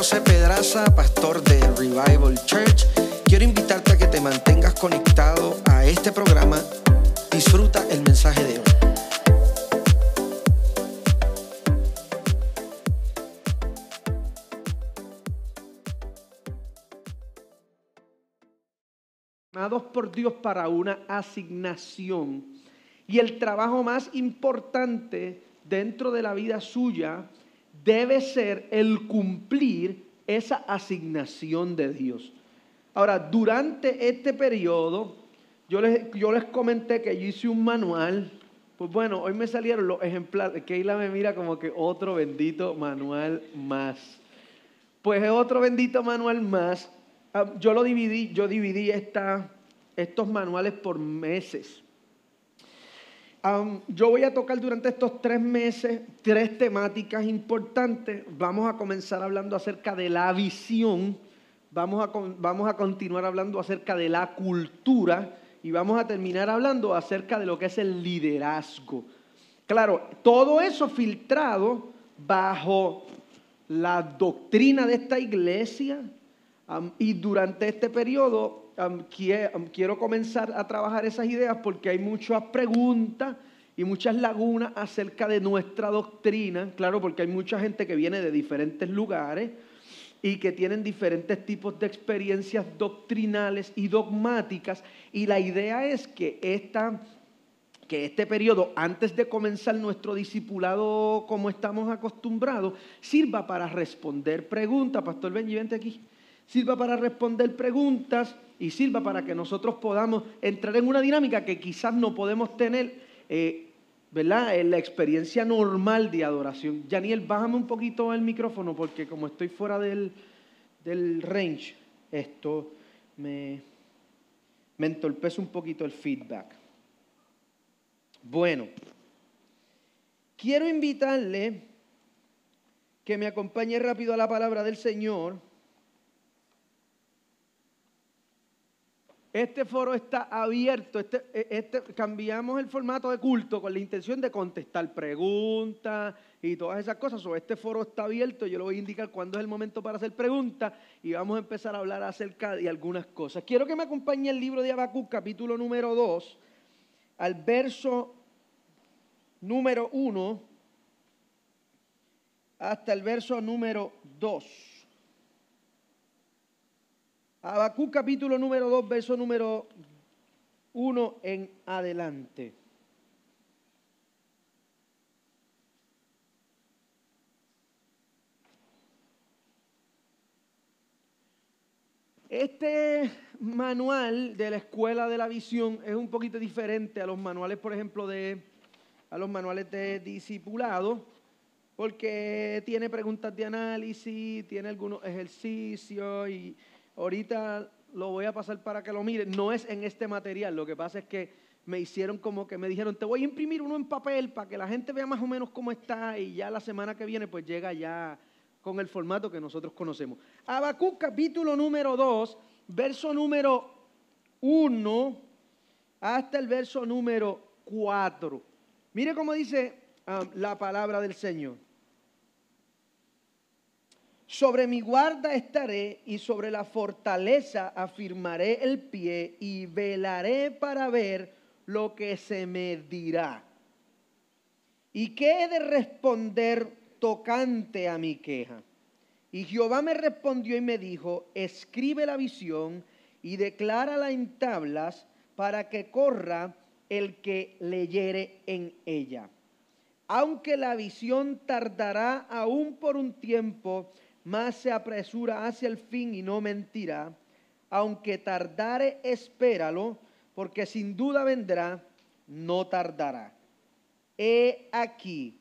José Pedraza, pastor de Revival Church. Quiero invitarte a que te mantengas conectado a este programa. Disfruta el mensaje de hoy. Llamados por Dios para una asignación. Y el trabajo más importante dentro de la vida suya debe ser el cumplir esa asignación de Dios. Ahora, durante este periodo, yo les, yo les comenté que yo hice un manual. Pues bueno, hoy me salieron los ejemplares. Keila me mira como que otro bendito manual más. Pues es otro bendito manual más. Ah, yo lo dividí, yo dividí estos manuales por meses yo voy a tocar durante estos tres meses tres temáticas importantes. Vamos a comenzar hablando acerca de la visión, vamos a, vamos a continuar hablando acerca de la cultura y vamos a terminar hablando acerca de lo que es el liderazgo. Claro, todo eso filtrado bajo la doctrina de esta iglesia y durante este periodo quiero comenzar a trabajar esas ideas porque hay muchas preguntas y muchas lagunas acerca de nuestra doctrina, claro, porque hay mucha gente que viene de diferentes lugares y que tienen diferentes tipos de experiencias doctrinales y dogmáticas, y la idea es que, esta, que este periodo, antes de comenzar nuestro discipulado como estamos acostumbrados, sirva para responder preguntas. Pastor Benji, vente aquí. Sirva para responder preguntas y sirva para que nosotros podamos entrar en una dinámica que quizás no podemos tener, eh, ¿verdad? En la experiencia normal de adoración. Janiel, bájame un poquito el micrófono porque como estoy fuera del, del range, esto me, me entorpece un poquito el feedback. Bueno, quiero invitarle que me acompañe rápido a la palabra del Señor Este foro está abierto, este, e, este, cambiamos el formato de culto con la intención de contestar preguntas y todas esas cosas. O este foro está abierto, yo le voy a indicar cuándo es el momento para hacer preguntas y vamos a empezar a hablar acerca de algunas cosas. Quiero que me acompañe el libro de Habacuc, capítulo número 2, al verso número 1 hasta el verso número 2. Habacuc capítulo número 2, verso número 1 en adelante. Este manual de la escuela de la visión es un poquito diferente a los manuales, por ejemplo, de a los manuales de discipulado, porque tiene preguntas de análisis, tiene algunos ejercicios y ahorita lo voy a pasar para que lo miren. No es en este material, lo que pasa es que me hicieron como que me dijeron, te voy a imprimir uno en papel para que la gente vea más o menos cómo está y ya la semana que viene pues llega ya con el formato que nosotros conocemos. Habacuc capítulo número 2, verso número 1 hasta el verso número 4. Mire cómo dice ah, la palabra del Señor. Sobre mi guarda estaré y sobre la fortaleza afirmaré el pie y velaré para ver lo que se me dirá. ¿Y qué he de responder tocante a mi queja? Y Jehová me respondió y me dijo, escribe la visión y declárala en tablas para que corra el que leyere en ella. Aunque la visión tardará aún por un tiempo, más se apresura hacia el fin y no mentirá. Aunque tardare, espéralo, porque sin duda vendrá, no tardará. He aquí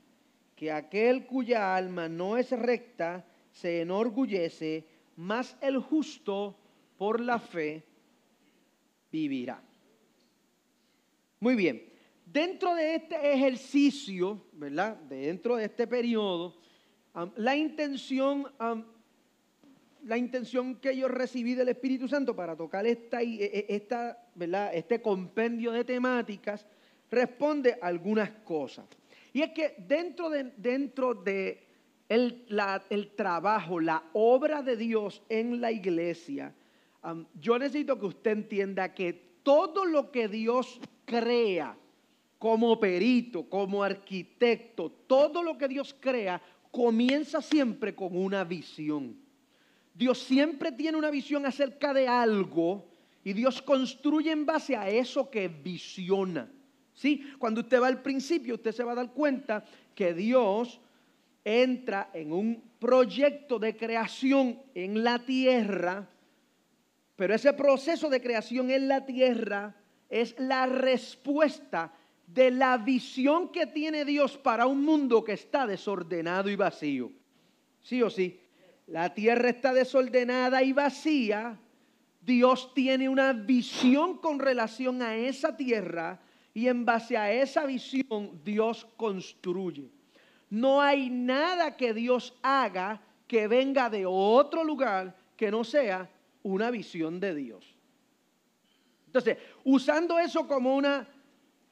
que aquel cuya alma no es recta se enorgullece, mas el justo por la fe vivirá. Muy bien, dentro de este ejercicio, ¿verdad? Dentro de este periodo, la intención, la intención que yo recibí del Espíritu Santo para tocar esta, e, e, este compendio de temáticas responde a algunas cosas. Y es que dentro de, dentro de el trabajo, la obra de Dios en la iglesia, yo necesito que usted entienda que todo lo que Dios crea como perito, como arquitecto, todo lo que Dios crea comienza siempre con una visión. Dios siempre tiene una visión acerca de algo y Dios construye en base a eso que visiona. ¿Sí? Cuando usted va al principio, usted se va a dar cuenta que Dios entra en un proyecto de creación en la tierra pero ese proceso de creación en la tierra es la respuesta de la visión que tiene Dios para un mundo que está desordenado y vacío. ¿Sí o sí? La tierra está desordenada y vacía. Dios tiene una visión con relación a esa tierra y en base a esa visión Dios construye. No hay nada que Dios haga que venga de otro lugar que no sea una visión de Dios. Entonces, usando eso como una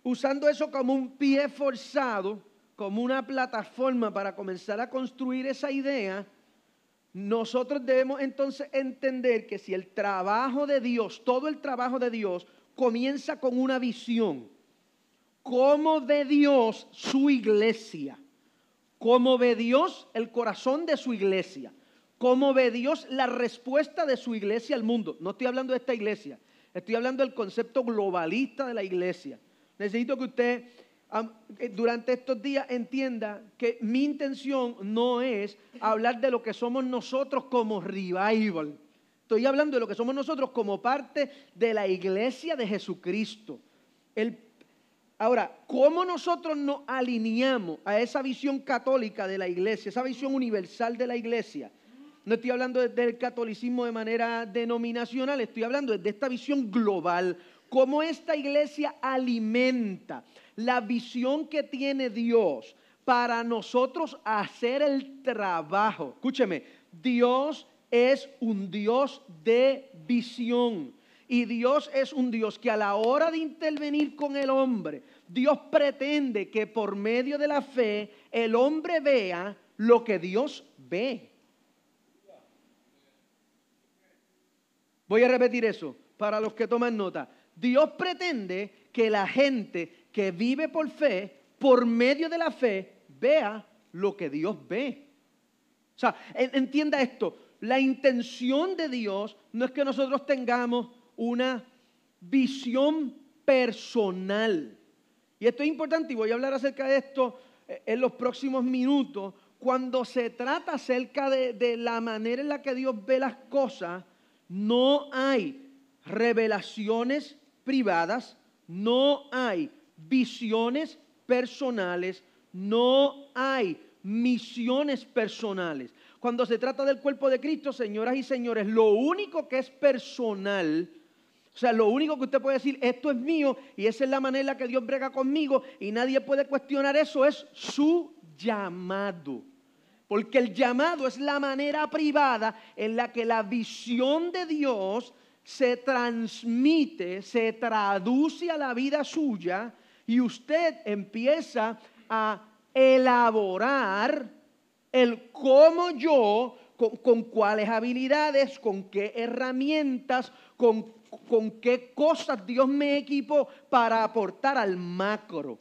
usando eso como un pie forzado, como una plataforma para comenzar a construir esa idea, nosotros debemos entonces entender que si el trabajo de Dios, todo el trabajo de Dios comienza con una visión, ¿cómo ve Dios su iglesia? ¿Cómo ve Dios el corazón de su iglesia? ¿Cómo ve Dios la respuesta de su iglesia al mundo? No estoy hablando de esta iglesia, estoy hablando del concepto globalista de la iglesia. Necesito que usted durante estos días entienda que mi intención no es hablar de lo que somos nosotros como revival. Estoy hablando de lo que somos nosotros como parte de la iglesia de Jesucristo. ahora, ¿cómo nosotros nos alineamos a esa visión católica de la iglesia, esa visión universal de la iglesia? No estoy hablando del catolicismo de manera denominacional, estoy hablando de esta visión global, cómo esta iglesia alimenta la visión que tiene Dios para nosotros hacer el trabajo. Escúcheme, Dios es un Dios de visión. Y Dios es un Dios que a la hora de intervenir con el hombre, Dios pretende que por medio de la fe el hombre vea lo que Dios ve. Voy a repetir eso para los que toman nota. Dios pretende que la gente que vive por fe, por medio de la fe, vea lo que Dios ve. O sea, entienda esto. La intención de Dios no es que nosotros tengamos una visión personal. Y esto es importante y voy a hablar acerca de esto eh, en los próximos minutos. Cuando se trata acerca de, de la manera en la que Dios ve las cosas, no hay revelaciones privadas, no hay visiones personales, no hay misiones personales. Cuando se trata del cuerpo de Cristo, señoras y señores, lo único que es personal, o sea, lo único que usted puede decir, esto es mío y esa es la manera en la que Dios brega conmigo y nadie puede cuestionar eso, es su llamado. Porque el llamado es la manera privada en la que la visión de Dios se transmite, se traduce a la vida suya y usted empieza a elaborar el cómo yo, con, cuáles habilidades, con qué herramientas, con, con qué cosas Dios me equipó para aportar al macro.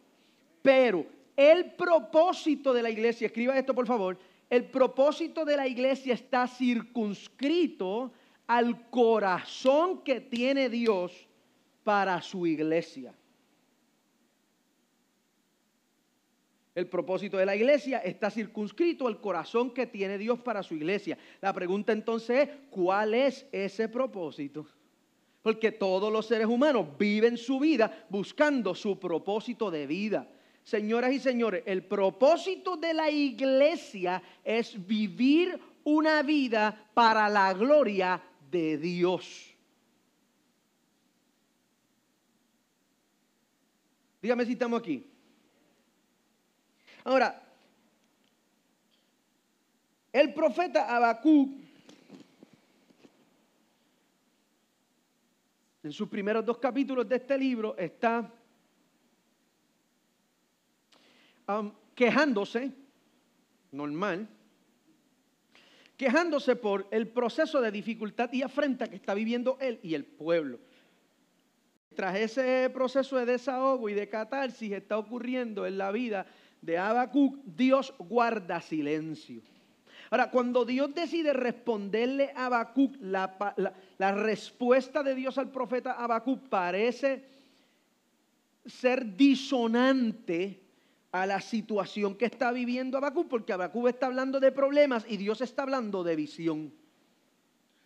Pero el propósito de la iglesia, escriba esto por favor, el propósito de la iglesia está circunscrito al corazón que tiene Dios para su iglesia. El propósito de la iglesia está circunscrito al corazón que tiene Dios para su iglesia. La pregunta entonces es, ¿cuál es ese propósito? Porque todos los seres humanos viven su vida buscando su propósito de vida. Señoras y señores, el propósito de la iglesia es vivir una vida para la gloria de Dios. Dígame si estamos aquí. Ahora, el profeta Habacuc, en sus primeros dos capítulos de este libro, está quejándose, normal, quejándose por el proceso de dificultad y afrenta que está viviendo él y el pueblo. Tras ese proceso de desahogo y de catarsis está ocurriendo en la vida de Habacuc, Dios guarda silencio. Ahora, cuando Dios decide responderle a Habacuc, la, la, respuesta de Dios al profeta Habacuc parece ser disonante a la situación que está viviendo Habacuc, porque Habacuc está hablando de problemas y Dios está hablando de visión.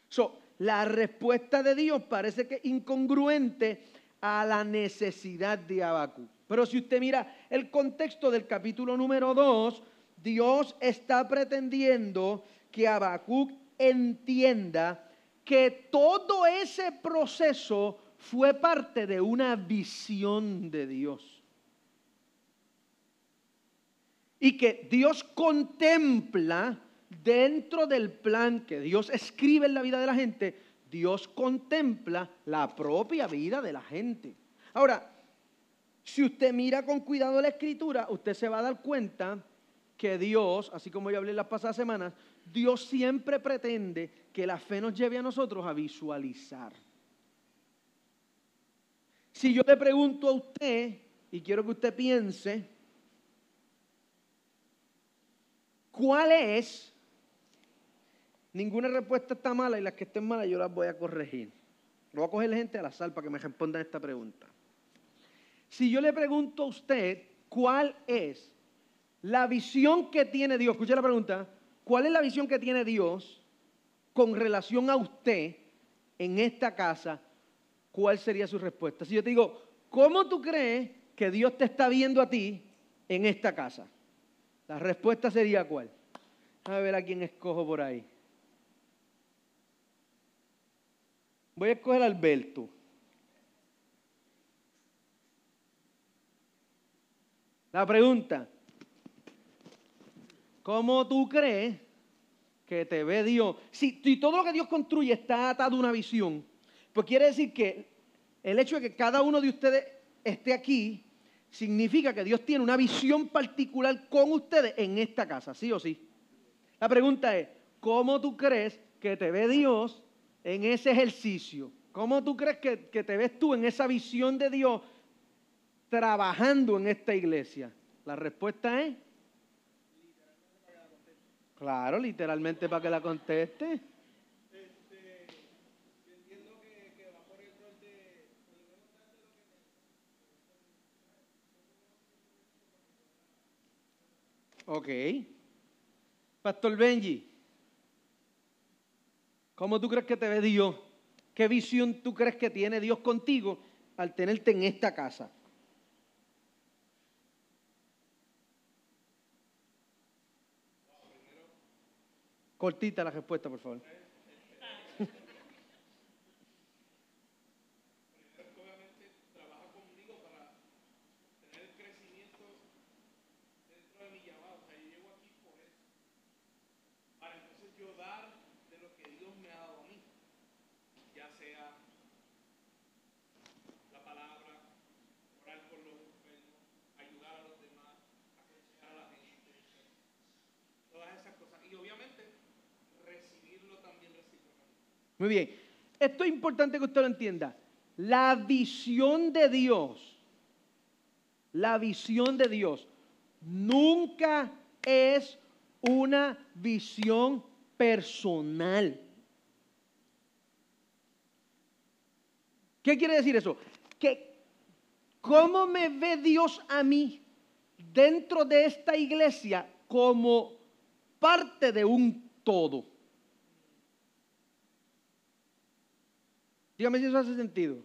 So, la respuesta de Dios parece que incongruente a la necesidad de Habacuc. Pero si usted mira el contexto del capítulo número 2, Dios está pretendiendo que Habacuc entienda que todo ese proceso fue parte de una visión de Dios. Y que Dios contempla dentro del plan que Dios escribe en la vida de la gente, Dios contempla la propia vida de la gente. Ahora, si usted mira con cuidado la escritura, usted se va a dar cuenta que Dios, así como yo hablé las pasadas semanas, Dios siempre pretende que la fe nos lleve a nosotros a visualizar. Si yo le pregunto a usted, y quiero que usted piense, ¿cuál es? Ninguna respuesta está mala y las que estén malas yo las voy a corregir. Lo voy a coger la gente al azar para que me respondan esta pregunta. Si yo le pregunto a usted, ¿cuál es la visión que tiene Dios, escuche la pregunta, ¿cuál es la visión que tiene Dios con relación a usted en esta casa? ¿Cuál sería su respuesta? Si yo te digo, ¿cómo tú crees que Dios te está viendo a ti en esta casa? La respuesta sería cuál. A ver a quién escojo por ahí. Voy a escoger a Alberto. La pregunta, ¿Cómo tú crees que te ve Dios? Si, todo lo que Dios construye está atado a una visión, pues quiere decir que el hecho de que cada uno de ustedes esté aquí significa que Dios tiene una visión particular con ustedes en esta casa, ¿sí o sí? La pregunta es, ¿cómo tú crees que te ve Dios en ese ejercicio? ¿Cómo tú crees que, que te ves tú en esa visión de Dios trabajando en esta iglesia? La respuesta es Claro, literalmente para que la conteste. Este, entiendo que, que va por el rol de... Ok. Pastor Benji, ¿cómo tú crees que te ve Dios? ¿Qué visión tú crees que tiene Dios contigo al tenerte en esta casa? Cortita la respuesta, por favor. Obviamente trabaja conmigo para tener el crecimiento dentro de mi llamado. O sea, yo llego aquí por eso. Para entonces yo dar de lo que Dios me ha dado a mí. Ya sea la palabra, orar por los enfermos, ayudar a los demás, aconsejar a la gente. Todas esas cosas. Y obviamente muy bien. Esto es importante que usted lo entienda. La visión de Dios, la visión de Dios nunca es una visión personal. ¿Qué quiere decir eso? Que cómo me ve Dios a mí dentro de esta iglesia como parte de un todo. Dígame si eso hace sentido.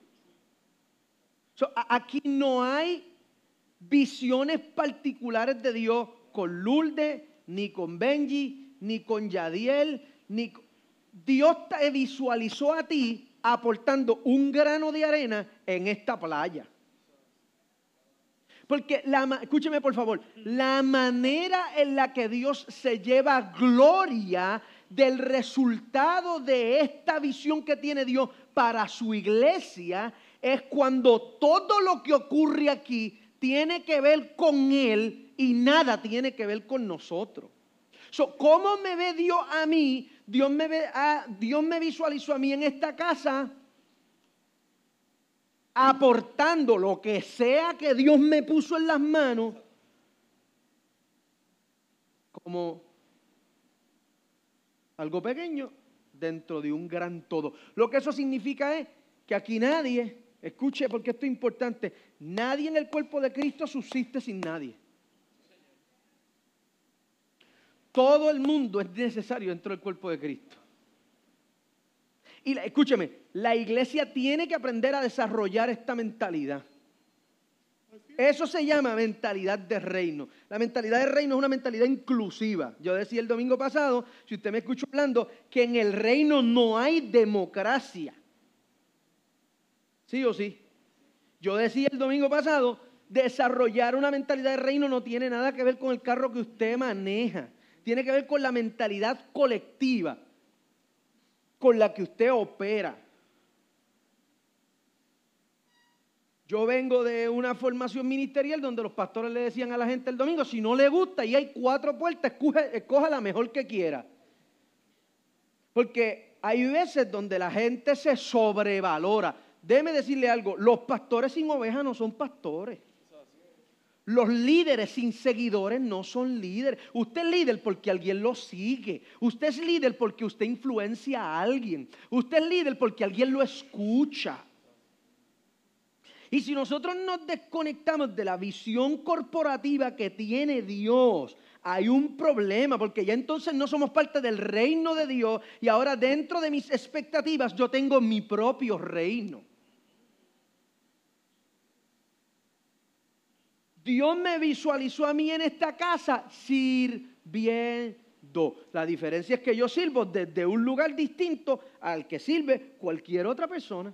aquí no hay visiones particulares de Dios con Lourdes, ni con Benji, ni con Yadiel, ni Dios te visualizó a ti aportando un grano de arena en esta playa. Porque, escúcheme por favor, la manera en la que Dios se lleva gloria del resultado de esta visión que tiene Dios para su iglesia es cuando todo lo que ocurre aquí tiene que ver con Él y nada tiene que ver con nosotros. ¿Cómo me ve Dios a mí Dios me, ve- ah, Dios me visualizó a mí en esta casa aportando lo que sea que Dios me puso en las manos como algo pequeño dentro de un gran todo. Lo que eso significa es que aquí nadie, escuche porque esto es importante, nadie en el cuerpo de Cristo subsiste sin nadie. Todo el mundo es necesario dentro del cuerpo de Cristo. Y escúcheme, la iglesia tiene que aprender a desarrollar esta mentalidad. Eso se llama mentalidad de reino. La mentalidad de reino es una mentalidad inclusiva. Yo decía el domingo pasado, si usted me escuchó hablando, que en el reino no hay democracia. ¿Sí o sí? Yo decía el domingo pasado, desarrollar una mentalidad de reino no tiene nada que ver con el carro que usted maneja. Tiene que ver con la mentalidad colectiva con la que usted opera. Yo vengo de una formación ministerial donde los pastores le decían a la gente el domingo, si no le gusta y hay cuatro puertas, escoge, escoja la mejor que quiera. Porque hay veces donde la gente se sobrevalora. Déjeme decirle algo, los pastores sin ovejas no son pastores. Los líderes sin seguidores no son líderes. Usted es líder porque alguien lo sigue. Usted es líder porque usted influencia a alguien. Usted es líder porque alguien lo escucha. Y si nosotros nos desconectamos de la visión corporativa que tiene Dios, hay un problema, porque ya entonces no somos parte del reino de Dios y ahora dentro de mis expectativas yo tengo mi propio reino. Dios me visualizó a mí en esta casa sirviendo. La diferencia es que yo sirvo desde un lugar distinto al que sirve cualquier otra persona.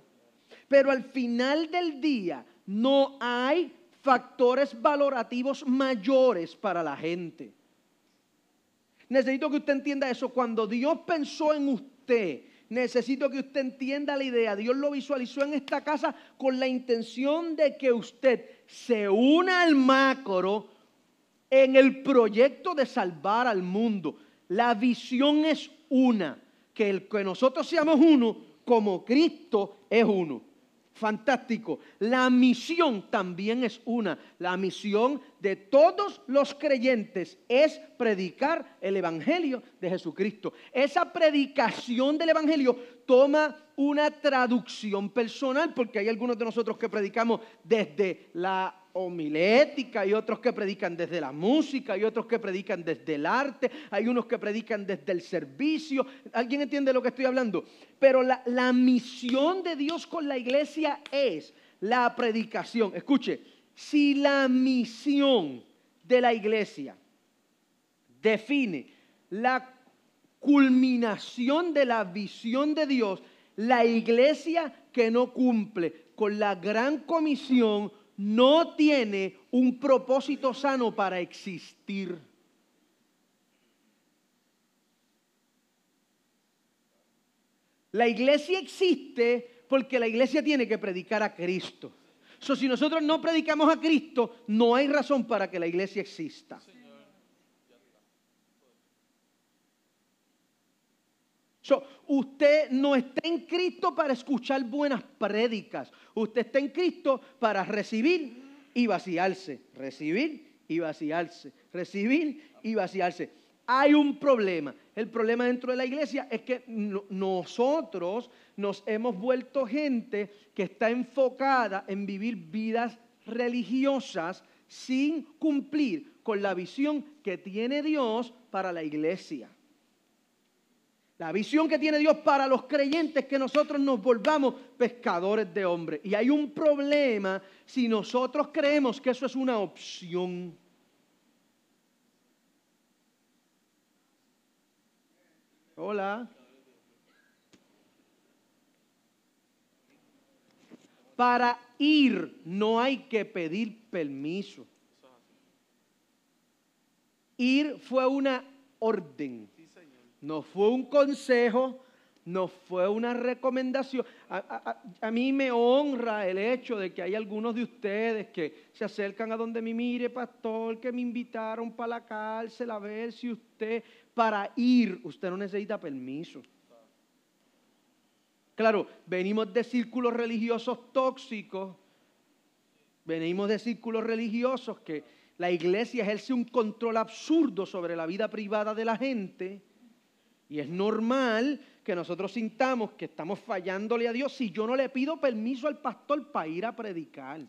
Pero al final del día no hay factores valorativos mayores para la gente. Necesito que usted entienda eso. Cuando Dios pensó en usted, necesito que usted entienda la idea. Dios lo visualizó en esta casa con la intención de que usted se una al macro en el proyecto de salvar al mundo. La visión es una, que el que nosotros seamos uno como Cristo es uno. Fantástico. La misión también es una. La misión de todos los creyentes es predicar el Evangelio de Jesucristo. Esa predicación del Evangelio toma una traducción personal, porque hay algunos de nosotros que predicamos desde la homilética, y otros que predican desde la música, y otros que predican desde el arte, hay unos que predican desde el servicio. ¿Alguien entiende lo que estoy hablando? Pero la, la misión de Dios con la iglesia es la predicación. Escuche, si la misión de la iglesia define la culminación de la visión de Dios, la iglesia que no cumple con la gran comisión no tiene un propósito sano para existir. La iglesia existe porque la iglesia tiene que predicar a Cristo. So, si nosotros no predicamos a Cristo, no hay razón para que la iglesia exista. So, usted no está en Cristo para escuchar buenas prédicas. Usted está en Cristo para recibir y vaciarse. Recibir y vaciarse. Recibir y vaciarse. Hay un problema. El problema dentro de la iglesia es que no- nosotros nos hemos vuelto gente que está enfocada en vivir vidas religiosas sin cumplir con la visión que tiene Dios para la iglesia. La visión que tiene Dios para los creyentes es que nosotros nos volvamos pescadores de hombres. Y hay un problema si nosotros creemos que eso es una opción. Hola. Para ir no hay que pedir permiso. Ir fue una orden. No fue un consejo, no fue una recomendación. A, mí me honra el hecho de que hay algunos de ustedes que se acercan a donde me mire, pastor, que me invitaron para la cárcel a ver si usted, para ir, usted no necesita permiso. Claro, venimos de círculos religiosos tóxicos, venimos de círculos religiosos que la iglesia ejerce un control absurdo sobre la vida privada de la gente. Y es normal que nosotros sintamos que estamos fallándole a Dios si yo no le pido permiso al pastor para ir a predicar.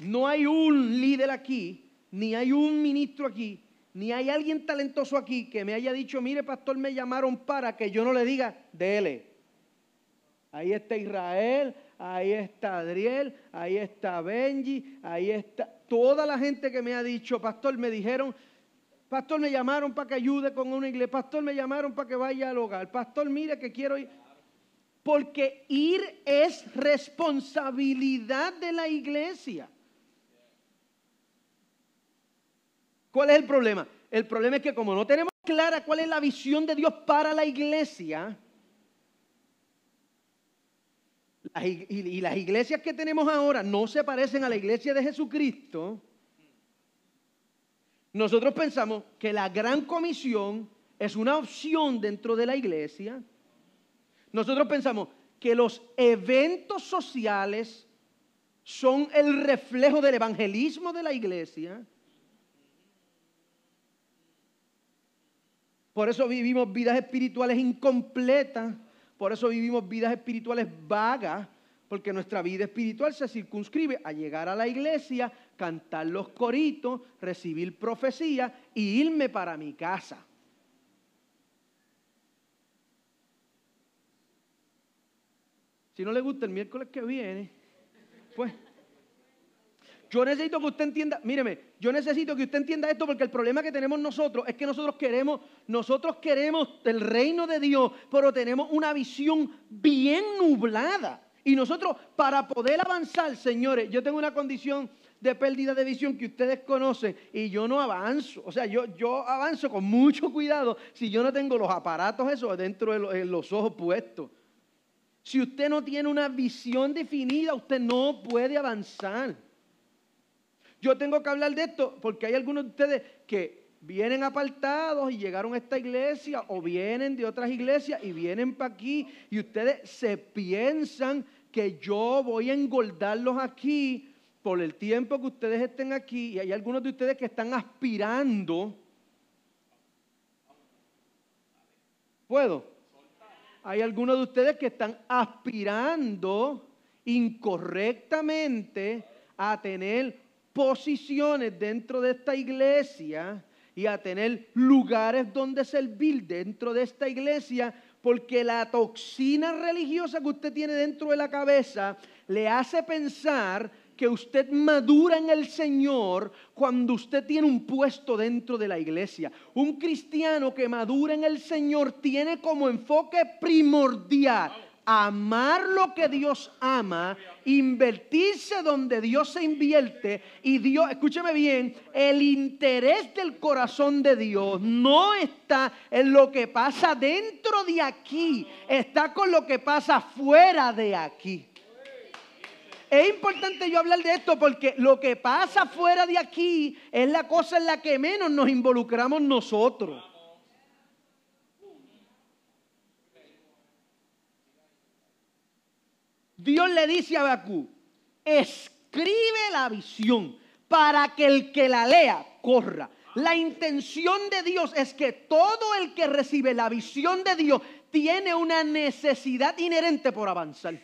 No hay un líder aquí, ni hay un ministro aquí, ni hay alguien talentoso aquí que me haya dicho, mire pastor, me llamaron para que yo no le diga, dele. Ahí está Israel, ahí está Adriel, ahí está Benji, ahí está toda la gente que me ha dicho, pastor, me dijeron, pastor, me llamaron para que ayude con una iglesia, pastor, me llamaron para que vaya al hogar, pastor, mire que quiero ir. Porque ir es responsabilidad de la iglesia. ¿Cuál es el problema? El problema es que como no tenemos clara cuál es la visión de Dios para la iglesia, las ig- y, las iglesias que tenemos ahora no se parecen a la iglesia de Jesucristo, nosotros pensamos que la gran comisión es una opción dentro de la iglesia. Nosotros pensamos que los eventos sociales son el reflejo del evangelismo de la iglesia. Por eso vivimos vidas espirituales incompletas, por eso vivimos vidas espirituales vagas, porque nuestra vida espiritual se circunscribe a llegar a la iglesia, cantar los coritos, recibir profecía y irme para mi casa. Si no le gusta el miércoles que viene, pues yo necesito que usted entienda, míreme, yo necesito que usted entienda esto porque el problema que tenemos nosotros es que nosotros queremos, nosotros queremos el reino de Dios, pero tenemos una visión bien nublada. Y nosotros para poder avanzar, señores, yo tengo una condición de pérdida de visión que ustedes conocen y yo no avanzo. O sea, yo, yo avanzo con mucho cuidado si yo no tengo los aparatos esos dentro de los, los ojos puestos. Si usted no tiene una visión definida, usted no puede avanzar. Yo tengo que hablar de esto porque hay algunos de ustedes que vienen apartados y llegaron a esta iglesia o vienen de otras iglesias y vienen para aquí y ustedes se piensan que yo voy a engordarlos aquí por el tiempo que ustedes estén aquí y hay algunos de ustedes que están aspirando. ¿Puedo? Hay algunos de ustedes que están aspirando incorrectamente a tener posiciones dentro de esta iglesia y a tener lugares donde servir dentro de esta iglesia, porque la toxina religiosa que usted tiene dentro de la cabeza le hace pensar que usted madura en el Señor cuando usted tiene un puesto dentro de la iglesia. Un cristiano que madura en el Señor tiene como enfoque primordial amar lo que Dios ama, invertirse donde Dios se invierte y Dios, escúcheme bien, el interés del corazón de Dios no está en lo que pasa dentro de aquí, está con lo que pasa fuera de aquí. Es importante yo hablar de esto porque lo que pasa fuera de aquí es la cosa en la que menos nos involucramos nosotros. Dios le dice a Bakú, escribe la visión para que el que la lea corra. La intención de Dios es que todo el que recibe la visión de Dios tiene una necesidad inherente por avanzar.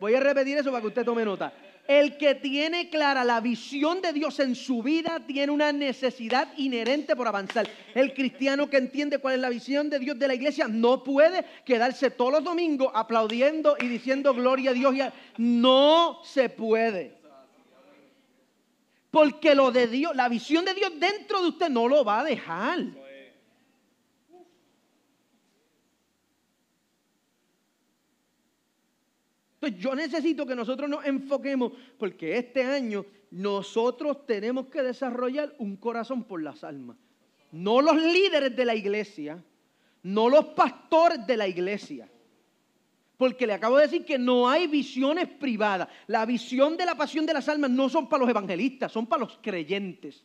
Voy a repetir eso para que usted tome nota. El que tiene clara la visión de Dios en su vida tiene una necesidad inherente por avanzar. El cristiano que entiende cuál es la visión de Dios de la iglesia no puede quedarse todos los domingos aplaudiendo y diciendo gloria a Dios. y No se puede. Porque lo de Dios, la visión de Dios dentro de usted no lo va a dejar. Entonces yo necesito que nosotros nos enfoquemos porque este año nosotros tenemos que desarrollar un corazón por las almas. No los líderes de la iglesia, no los pastores de la iglesia. Porque le acabo de decir que no hay visiones privadas. La visión de la pasión de las almas no son para los evangelistas, son para los creyentes.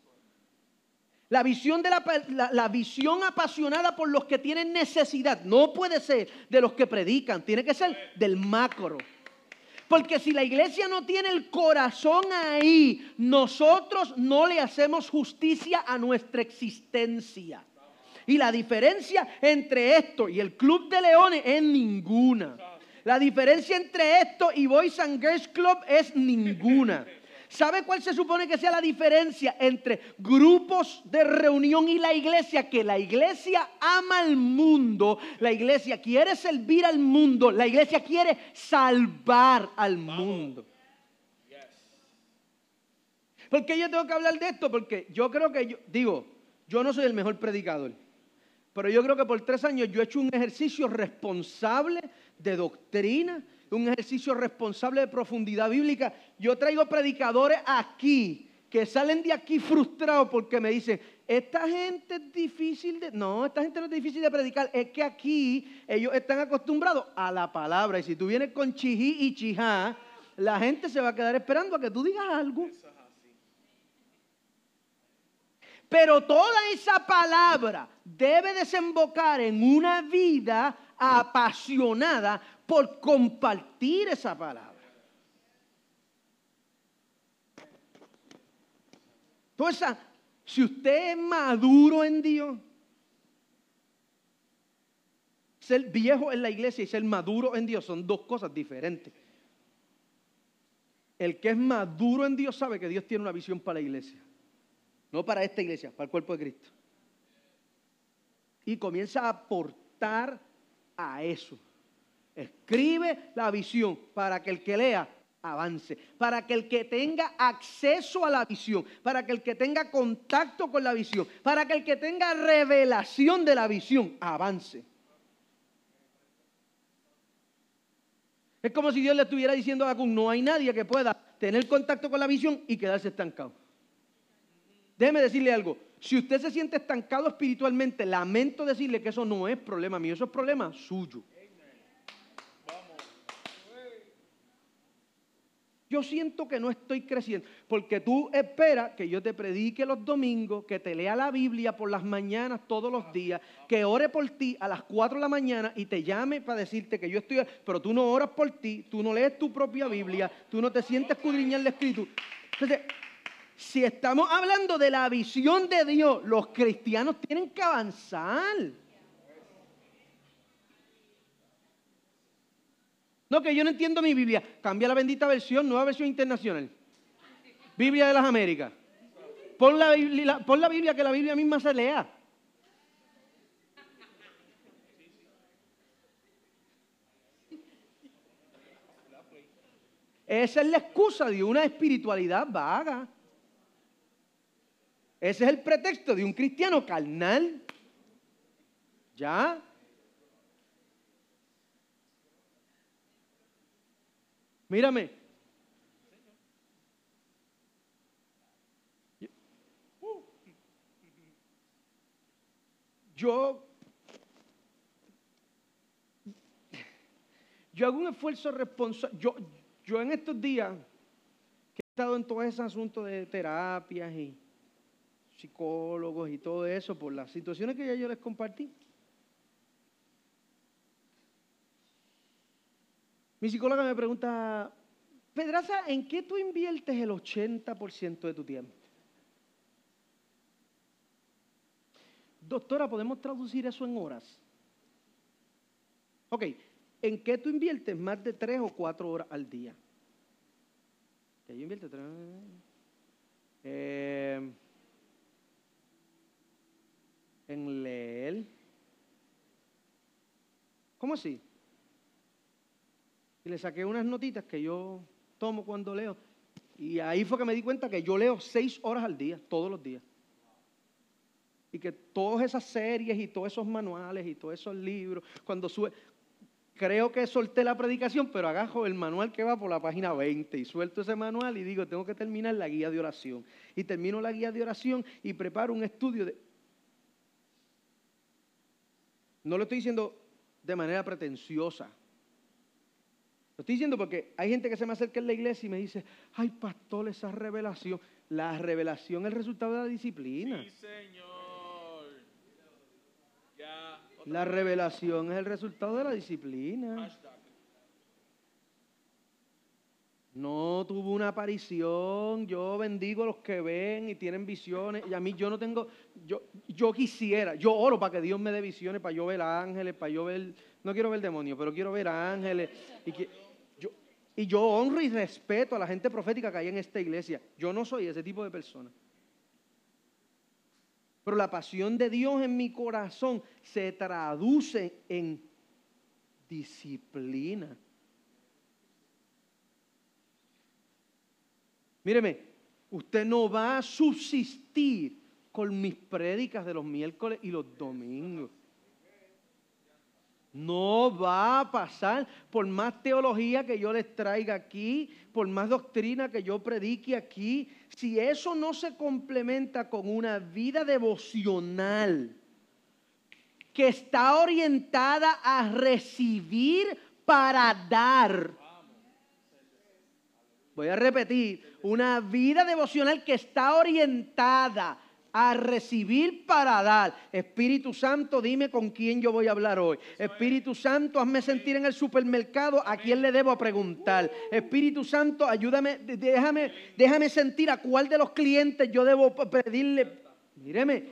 La visión, de la, la- la visión apasionada por los que tienen necesidad no puede ser de los que predican, tiene que ser del macro. Porque si la iglesia no tiene el corazón ahí, nosotros no le hacemos justicia a nuestra existencia. Y la diferencia entre esto y el Club de Leones es ninguna. La diferencia entre esto y Boys and Girls Club es ninguna. ¿Sabe cuál se supone que sea la diferencia entre grupos de reunión y la iglesia? Que la iglesia ama al mundo, la iglesia quiere servir al mundo, la iglesia quiere salvar al mundo. ¿Por qué yo tengo que hablar de esto? Porque yo creo que, digo, yo no soy el mejor predicador, pero yo creo que por tres años yo he hecho un ejercicio responsable de doctrina, un ejercicio responsable de profundidad bíblica. Yo traigo predicadores aquí que salen de aquí frustrados porque me dicen, esta gente es difícil de... No, esta gente no es difícil de predicar, es que aquí ellos están acostumbrados a la palabra. Y si tú vienes con chijí y chijá, la gente se va a quedar esperando a que tú digas algo. Pero toda esa palabra debe desembocar en una vida apasionada por compartir esa palabra. Entonces, si usted es maduro en Dios, ser viejo en la iglesia y ser maduro en Dios son dos cosas diferentes. El que es maduro en Dios sabe que Dios tiene una visión para la iglesia. No para esta iglesia, para el cuerpo de Cristo. Y comienza a aportar a eso. Escribe la visión para que el que lea avance, para que el que tenga acceso a la visión, para que el que tenga contacto con la visión, para que el que tenga revelación de la visión avance. Es como si Dios le estuviera diciendo a Habacuc, no hay nadie que pueda tener contacto con la visión y quedarse estancado. Déjeme decirle algo. Si usted se siente estancado espiritualmente, lamento decirle que eso no es problema mío, eso es problema suyo. Yo siento que no estoy creciendo, porque tú esperas que yo te predique los domingos, que te lea la Biblia por las mañanas todos los días, que ore por ti a las 4 de la mañana y te llame para decirte que yo estoy, pero tú no oras por ti, tú no lees tu propia Biblia, tú no te sientes escudriñar la escritura. Entonces, si estamos hablando de la visión de Dios, los cristianos tienen que avanzar. No, que yo no entiendo mi Biblia. Cambia la bendita versión, nueva versión internacional. Biblia de las Américas. Pon la, Biblia, pon la Biblia que la Biblia misma se lea. Esa es la excusa de una espiritualidad vaga. Ese es el pretexto de un cristiano carnal. ¿Ya? Mírame. Yo, yo hago un esfuerzo responsable. Yo, yo en estos días que he estado en todo ese asunto de terapias y psicólogos y todo eso por las situaciones que ya yo les compartí. Mi psicóloga me pregunta, Pedraza, ¿en qué tú inviertes el 80% de tu tiempo? Doctora, ¿podemos traducir eso en horas? Ok, ¿en qué tú inviertes más de tres o cuatro horas al día? ¿Qué yo invierto? Tres- Eh, en leer. ¿Cómo así? Y le saqué unas notitas que yo tomo cuando leo. Y ahí fue que me di cuenta que yo leo seis horas al día, todos los días. Y que todas esas series y todos esos manuales y todos esos libros, cuando sube, creo que solté la predicación, pero agajo el manual que va por la página 20 y suelto ese manual y digo, tengo que terminar la guía de oración. Y termino la guía de oración y preparo un estudio de... No lo estoy diciendo de manera pretenciosa. Estoy diciendo porque hay gente que se me acerca en la iglesia y me dice, ay pastor, esa revelación. La revelación es el resultado de la disciplina. Sí, Señor. Ya. La revelación es el resultado de la disciplina. Hashtag. No tuvo una aparición, yo bendigo a los que ven y tienen visiones, y a mí yo no tengo, yo, yo quisiera, yo oro para que Dios me dé visiones, para yo ver ángeles, para yo ver, no quiero ver demonios, pero quiero ver ángeles, y, que, y yo honro y respeto a la gente profética que hay en esta iglesia, yo no soy ese tipo de persona. Pero la pasión de Dios en mi corazón se traduce en disciplina. Míreme, usted no va a subsistir con mis prédicas de los miércoles y los domingos. No va a pasar por más teología que yo les traiga aquí, por más doctrina que yo predique aquí. Si eso no se complementa con una vida devocional que está orientada a recibir para dar. Voy a repetir, una vida devocional que está orientada a recibir para dar. Espíritu Santo, dime con quién yo voy a hablar hoy. Espíritu Santo, hazme sentir en el supermercado a quién le debo preguntar. Espíritu Santo, ayúdame, déjame, déjame sentir a cuál de los clientes yo debo pedirle. Míreme,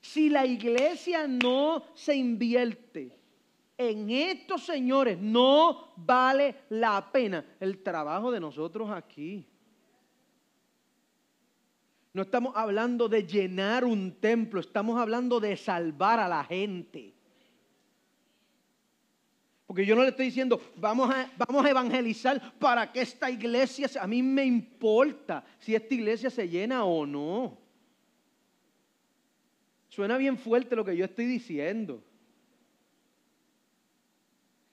si la iglesia no se invierte en estos señores, no vale la pena el trabajo de nosotros aquí. No estamos hablando de llenar un templo, estamos hablando de salvar a la gente. Porque yo no le estoy diciendo, vamos a, vamos a evangelizar para que esta iglesia, se-". a mí me importa si esta iglesia se llena o no. Suena bien fuerte lo que yo estoy diciendo.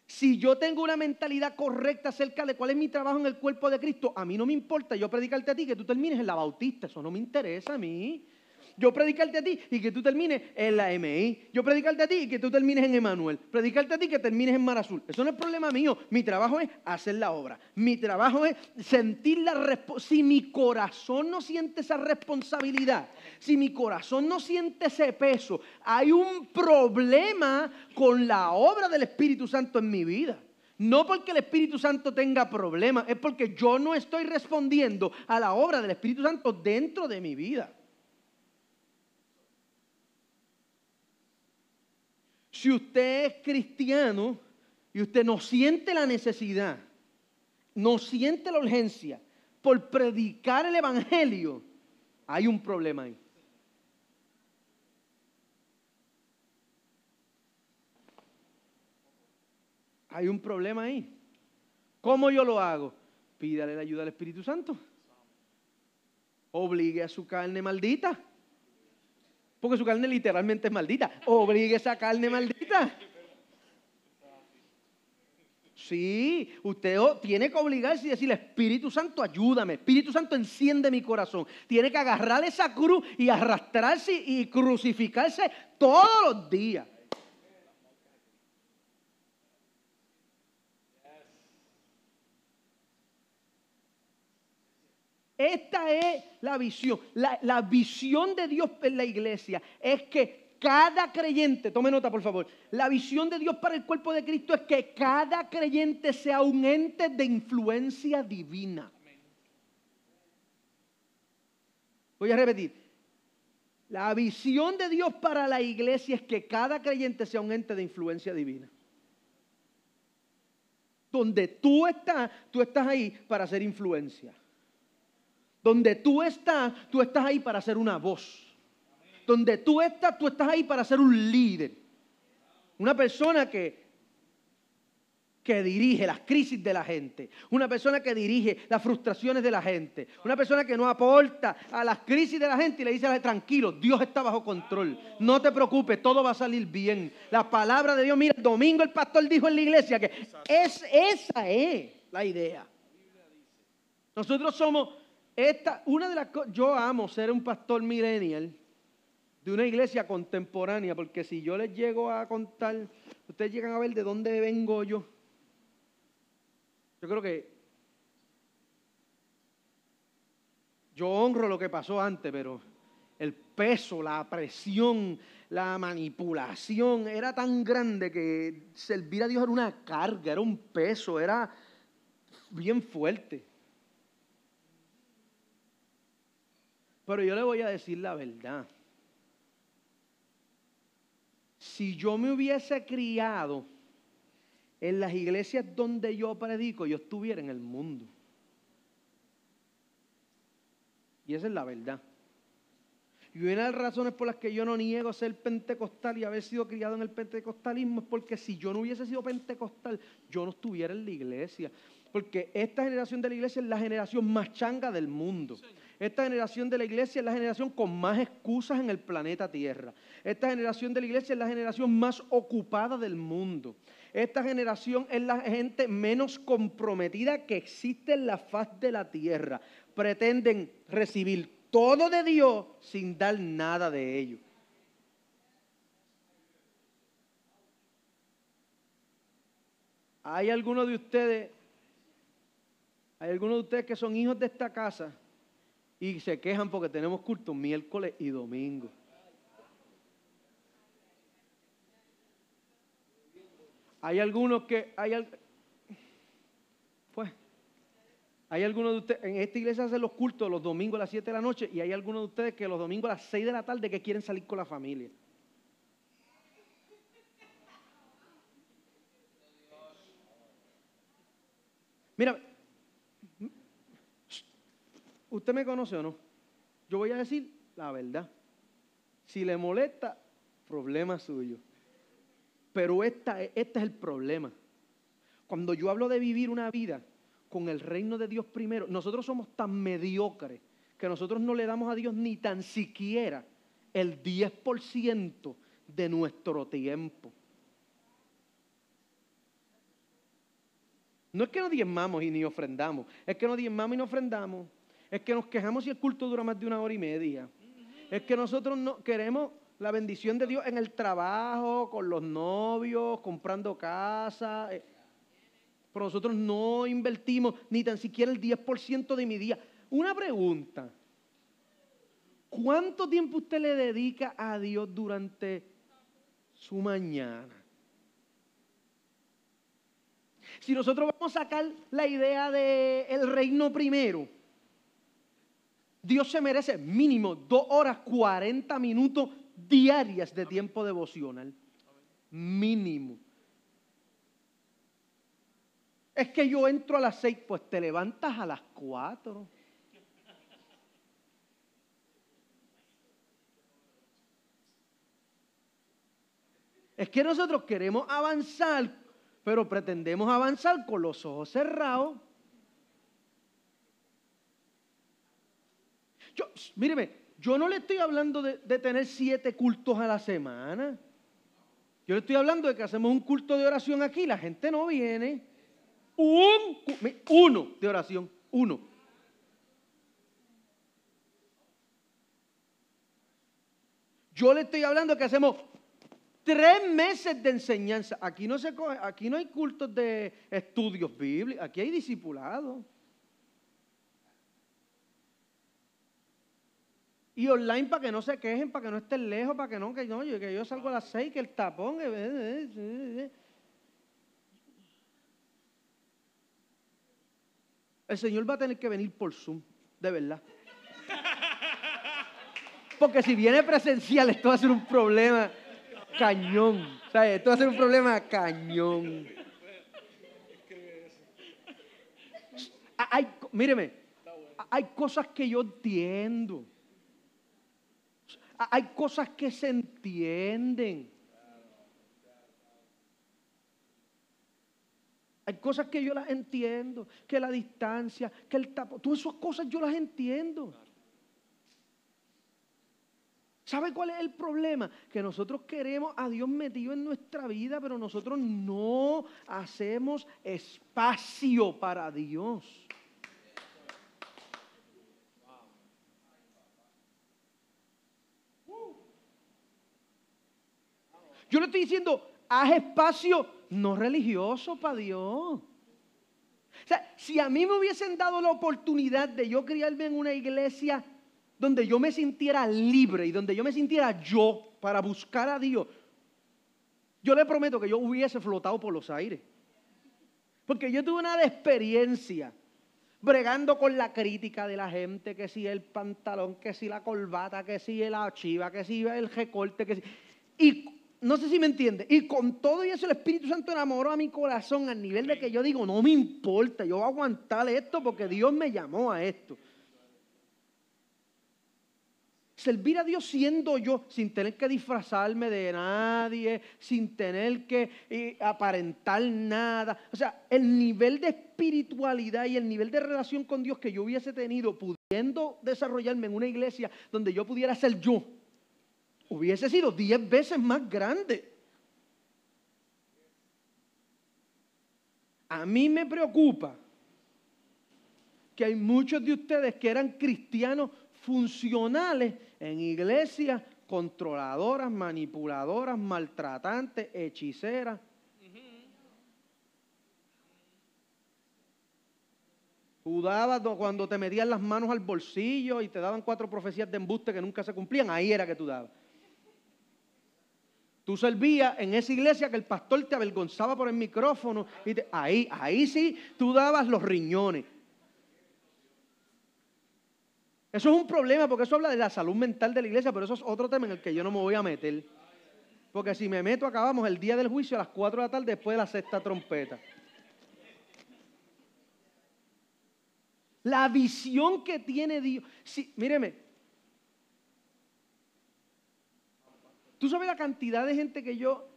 Si yo tengo una mentalidad correcta acerca de cuál es mi trabajo en el cuerpo de Cristo, a mí no me importa yo predicarte a ti que tú termines en la Bautista, eso no me interesa a mí. Yo predicarte a ti y que tú termines en la MI. Yo predicarte a ti y que tú termines en Emanuel. Predicarte a ti y que termines en Mar Azul. Eso no es problema mío. Mi trabajo es hacer la obra. Mi trabajo es sentir la responsabilidad. Si mi corazón no siente esa responsabilidad, si mi corazón no siente ese peso, hay un problema con la obra del Espíritu Santo en mi vida. No porque el Espíritu Santo tenga problemas, es porque yo no estoy respondiendo a la obra del Espíritu Santo dentro de mi vida. Si usted es cristiano y usted no siente la necesidad, no siente la urgencia por predicar el Evangelio, hay un problema ahí. Hay un problema ahí. ¿Cómo yo lo hago? Pídale la ayuda al Espíritu Santo. Obligue a su carne maldita. Porque su carne literalmente es maldita. Obligue esa carne maldita. Sí, usted tiene que obligarse y decirle, Espíritu Santo, ayúdame. Espíritu Santo, enciende mi corazón. Tiene que agarrar esa cruz y arrastrarse y crucificarse todos los días. Esta es la visión. La, visión de Dios en la iglesia es que cada creyente, tome nota por favor, la visión de Dios para el cuerpo de Cristo es que cada creyente sea un ente de influencia divina. Voy a repetir. La visión de Dios para la iglesia es que cada creyente sea un ente de influencia divina. Donde tú estás, tú estás ahí para hacer influencia. Donde tú estás, tú estás ahí para ser una voz. Donde tú estás, tú estás ahí para ser un líder. Una persona que, que dirige las crisis de la gente. Una persona que dirige las frustraciones de la gente. Una persona que no aporta a las crisis de la gente y le dice a la gente, tranquilo, Dios está bajo control. No te preocupes, todo va a salir bien. La palabra de Dios, mira, el domingo el pastor dijo en la iglesia que es, esa es la idea. Nosotros somos esta, una de las yo amo ser un pastor millennial de una iglesia contemporánea, porque si yo les llego a contar, ustedes llegan a ver de dónde vengo yo. Yo creo que yo honro lo que pasó antes, pero el peso, la presión, la manipulación era tan grande que servir a Dios era una carga, era un peso, era bien fuerte. Pero yo le voy a decir la verdad. Si yo me hubiese criado en las iglesias donde yo predico, yo estuviera en el mundo. Y esa es la verdad. Y una de las razones por las que yo no niego ser pentecostal y haber sido criado en el pentecostalismo es porque si yo no hubiese sido pentecostal, yo no estuviera en la iglesia. Porque esta generación de la iglesia es la generación más changa del mundo. Esta generación de la iglesia es la generación con más excusas en el planeta Tierra. Esta generación de la iglesia es la generación más ocupada del mundo. Esta generación es la gente menos comprometida que existe en la faz de la tierra. Pretenden recibir todo de Dios sin dar nada de ello. Hay algunos de ustedes, hay algunos de ustedes que son hijos de esta casa y se quejan porque tenemos culto miércoles y domingo. Hay algunos que, hay, pues, hay algunos de ustedes, en esta iglesia hacen los cultos los domingos a las 7 de la noche y hay algunos de ustedes que los domingos a las 6 de la tarde que quieren salir con la familia. Mira, ¿usted me conoce o no? Yo voy a decir la verdad. Si le molesta, problema suyo. Pero esta, este es el problema. Cuando yo hablo de vivir una vida con el reino de Dios primero, nosotros somos tan mediocres que nosotros no le damos a Dios ni tan siquiera el 10% de nuestro tiempo. No es que no diezmamos y ni ofrendamos, es que no diezmamos y no ofrendamos, es que nos quejamos si el culto dura más de una hora y media, es que nosotros no queremos la bendición de Dios en el trabajo, con los novios, comprando casa. Eh, pero nosotros no invertimos ni tan siquiera el 10% de mi día. Una pregunta. ¿Cuánto tiempo usted le dedica a Dios durante su mañana? Si nosotros vamos a sacar la idea del el reino primero, Dios se merece mínimo dos horas 40 minutos diarias de tiempo devocional. Mínimo. Es que yo entro a las seis, pues te levantas a las cuatro. Es que nosotros queremos avanzar, pero pretendemos avanzar con los ojos cerrados. Yo, míreme, yo no le estoy hablando de, tener siete cultos a la semana. Yo le estoy hablando de que hacemos un culto de oración aquí, la gente no viene. Un, uno de oración, uno. Yo le estoy hablando de que hacemos tres meses de enseñanza. Aquí no, se aquí no hay cultos de estudios bíblicos, aquí hay discipulados. Y online para que no se quejen, para que no estén lejos, para que no, que, no, que yo salgo a las seis, que el tapón. el Señor va a tener que venir por Zoom, de verdad. Porque si viene presencial, esto va a ser un problema cañón. ¿sabes? Esto va a ser un problema cañón. Hay, míreme, hay cosas que yo entiendo. Hay cosas que se entienden. Hay cosas que yo las entiendo, que la distancia, que el tapo, todas esas cosas yo las entiendo. ¿Sabe cuál es el problema? Que nosotros queremos a Dios metido en nuestra vida, pero nosotros no hacemos espacio para Dios. Estoy diciendo, haz espacio no religioso para Dios. O sea, si a mí me hubiesen dado la oportunidad de yo criarme en una iglesia donde yo me sintiera libre y donde yo me sintiera yo para buscar a Dios, yo le prometo que yo hubiese flotado por los aires. Porque yo tuve una experiencia bregando con la crítica de la gente, que si el pantalón, que si la corbata, que si la chiva, que si el recorte, que si... Y no sé si me entiende. Y con todo y eso el Espíritu Santo enamoró a mi corazón al nivel de que yo digo, no me importa, yo voy a aguantar esto porque Dios me llamó a esto. Servir a Dios siendo yo, sin tener que disfrazarme de nadie, sin tener que eh, aparentar nada. O sea, el nivel de espiritualidad y el nivel de relación con Dios que yo hubiese tenido pudiendo desarrollarme en una iglesia donde yo pudiera ser yo, hubiese sido diez veces más grande. A mí me preocupa que hay muchos de ustedes que eran cristianos funcionales en iglesias controladoras, manipuladoras, maltratantes, hechiceras. Tú dabas cuando te metían las manos al bolsillo y te daban cuatro profecías de embuste que nunca se cumplían, ahí era que tú dabas. Tú servías en esa iglesia que el pastor te avergonzaba por el micrófono y ahí, ahí sí tú dabas los riñones. Eso es un problema porque eso habla de la salud mental de la iglesia, pero eso es otro tema en el que yo no me voy a meter. Porque si me meto, acabamos el día del juicio a las 4 de la tarde después de la sexta trompeta. La visión que tiene Dios. Sí, míreme. Tú sabes la cantidad de gente que yo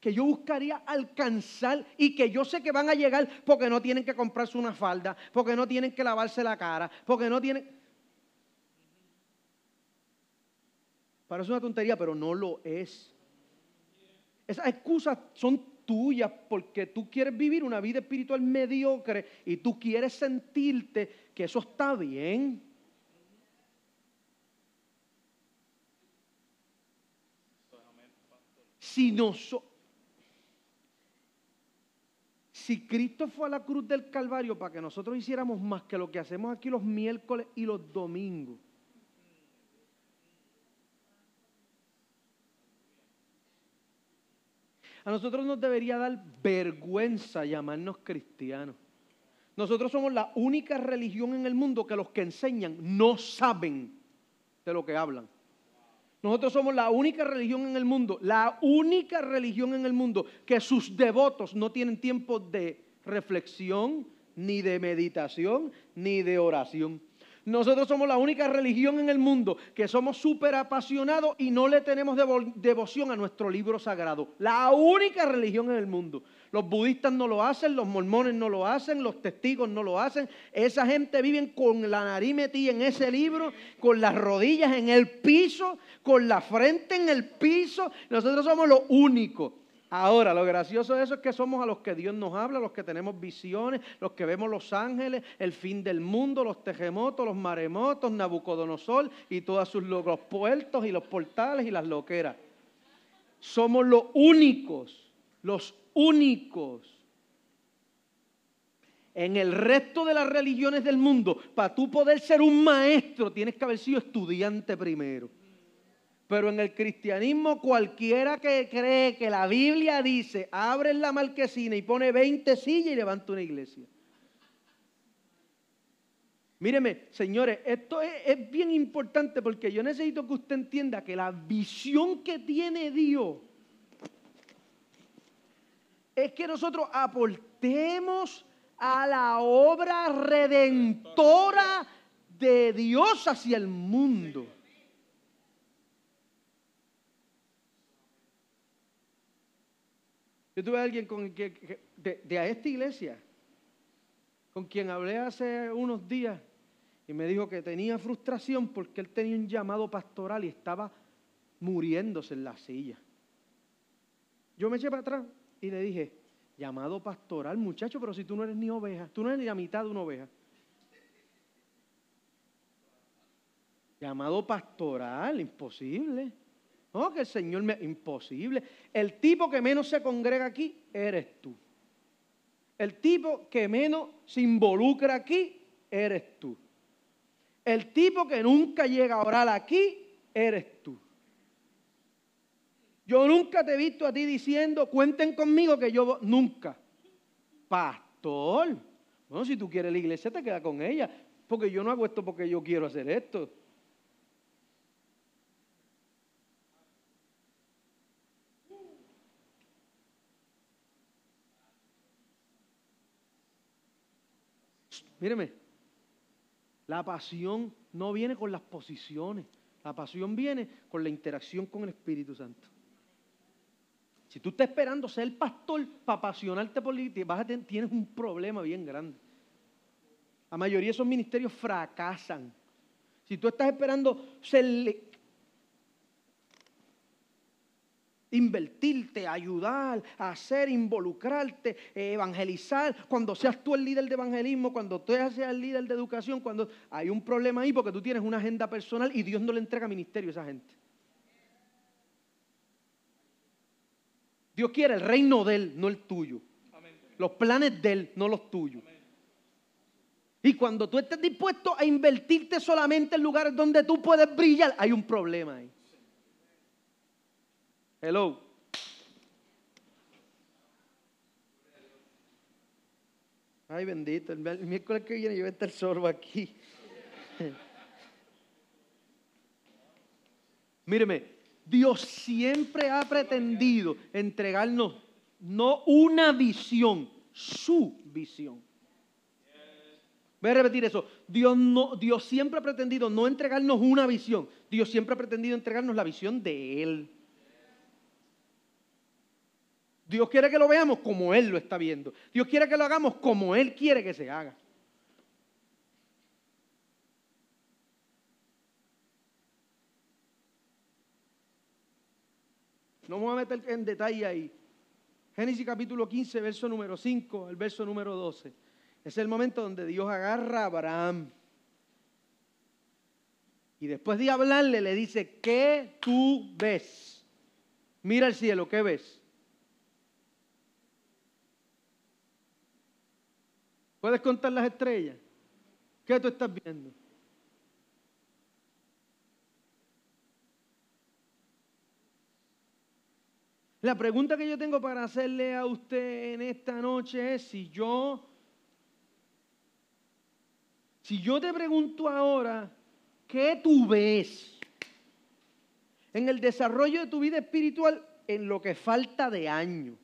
que yo buscaría alcanzar y que yo sé que van a llegar porque no tienen que comprarse una falda, porque no tienen que lavarse la cara, porque no tienen... Parece una tontería, pero no lo es. Esas excusas son tuyas porque tú quieres vivir una vida espiritual mediocre y tú quieres sentirte que eso está bien. Si Cristo fue a la cruz del Calvario para que nosotros hiciéramos más que lo que hacemos aquí los miércoles y los domingos, a nosotros nos debería dar vergüenza llamarnos cristianos. Nosotros somos la única religión en el mundo que los que enseñan no saben de lo que hablan. Nosotros somos la única religión en el mundo, la única religión en el mundo que sus devotos no tienen tiempo de reflexión, ni de meditación, ni de oración. Nosotros somos la única religión en el mundo que somos súper apasionados y no le tenemos devoción a nuestro libro sagrado. La única religión en el mundo. Los budistas no lo hacen, los mormones no lo hacen, los testigos no lo hacen. Esa gente vive con la nariz metida en ese libro, con las rodillas en el piso, con la frente en el piso. Nosotros somos los únicos. Ahora, lo gracioso de eso es que somos a los que Dios nos habla, los que tenemos visiones, los que vemos los ángeles, el fin del mundo, los terremotos, los maremotos, Nabucodonosor y todos sus los puertos y los portales y las loqueras. Somos los únicos, los únicos. En el resto de las religiones del mundo, para tú poder ser un maestro, tienes que haber sido estudiante primero. Pero en el cristianismo cualquiera que cree que la Biblia dice, abre la marquesina y pone 20 sillas y levanta una iglesia. Míreme, señores, esto es, es, bien importante porque yo necesito que usted entienda que la visión que tiene Dios es que nosotros aportemos a la obra redentora de Dios hacia el mundo. Yo tuve a alguien con que, de, de, a esta iglesia, con quien hablé hace unos días, y me dijo que tenía frustración porque él tenía un llamado pastoral y estaba muriéndose en la silla. Yo me eché para atrás y le dije, llamado pastoral, muchacho, pero si tú no eres ni oveja, tú no eres ni la mitad de una oveja. Llamado pastoral, imposible. No, que el Señor me... Imposible. El tipo que menos se congrega aquí eres tú. El tipo que menos se involucra aquí eres tú. El tipo que nunca llega a orar aquí eres tú. Yo nunca te he visto a ti diciendo, cuenten conmigo que yo nunca. Pastor, bueno, si tú quieres la iglesia, te queda con ella. Porque yo no hago esto porque yo quiero hacer esto. Míreme, la pasión no viene con las posiciones, la pasión viene con la interacción con el Espíritu Santo. Si tú estás esperando ser pastor para apasionarte por tienes un problema bien grande. La mayoría de esos ministerios fracasan. Si tú estás esperando ser invertirte, ayudar, hacer, involucrarte, evangelizar, cuando seas tú el líder de evangelismo, cuando tú seas el líder de educación, cuando hay un problema ahí porque tú tienes una agenda personal y Dios no le entrega ministerio a esa gente. Dios quiere el reino de Él, no el tuyo. Los planes de Él, no los tuyos. Y cuando tú estés dispuesto a invertirte solamente en lugares donde tú puedes brillar, hay un problema ahí. Hello. Ay, bendito. El miércoles que viene yo voy a sorbo aquí. Míreme, Dios siempre ha pretendido entregarnos no una visión, su visión. Voy a repetir eso. Dios, no, Dios siempre ha pretendido no entregarnos una visión. Dios siempre ha pretendido entregarnos la visión de Él. Dios quiere que lo veamos como Él lo está viendo. Dios quiere que lo hagamos como Él quiere que se haga. No vamos a meter en detalle ahí. Génesis capítulo 15, verso número 5, el verso número 12. Es el momento donde Dios agarra a Abraham. Y después de hablarle le dice, ¿qué tú ves? Mira el cielo, ¿qué ves? ¿Puedes contar las estrellas? ¿Qué tú estás viendo? La pregunta que yo tengo para hacerle a usted en esta noche es si yo, si yo te pregunto ahora, ¿qué tú ves en el desarrollo de tu vida espiritual en lo que falta de año?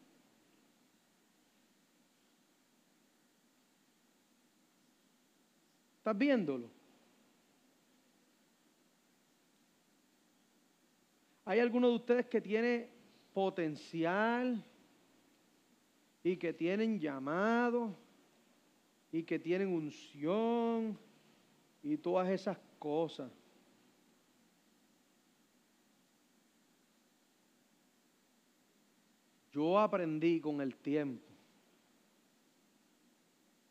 ¿Estás viéndolo? Hay algunos de ustedes que tienen potencial y que tienen llamado y que tienen unción y todas esas cosas. Yo aprendí con el tiempo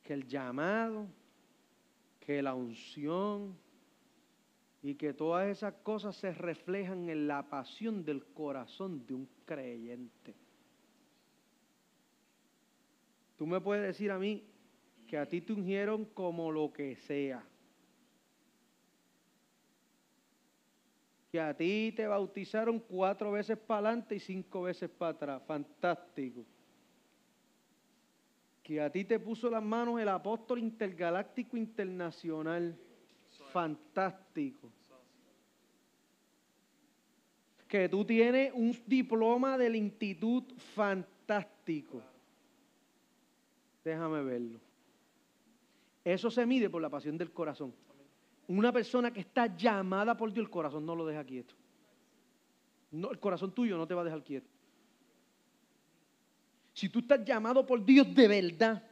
que el llamado que la unción y que todas esas cosas se reflejan en la pasión del corazón de un creyente. Tú me puedes decir a mí que a ti te ungieron como lo que sea. Que a ti te bautizaron cuatro veces para adelante y cinco veces para atrás. Fantástico que a ti te puso las manos el apóstol intergaláctico internacional. Fantástico. Que tú tienes un diploma del instituto fantástico. Déjame verlo. Eso se mide por la pasión del corazón. Una persona que está llamada por Dios, el corazón no lo deja quieto. No, el corazón tuyo no te va a dejar quieto. Si tú estás llamado por Dios de verdad,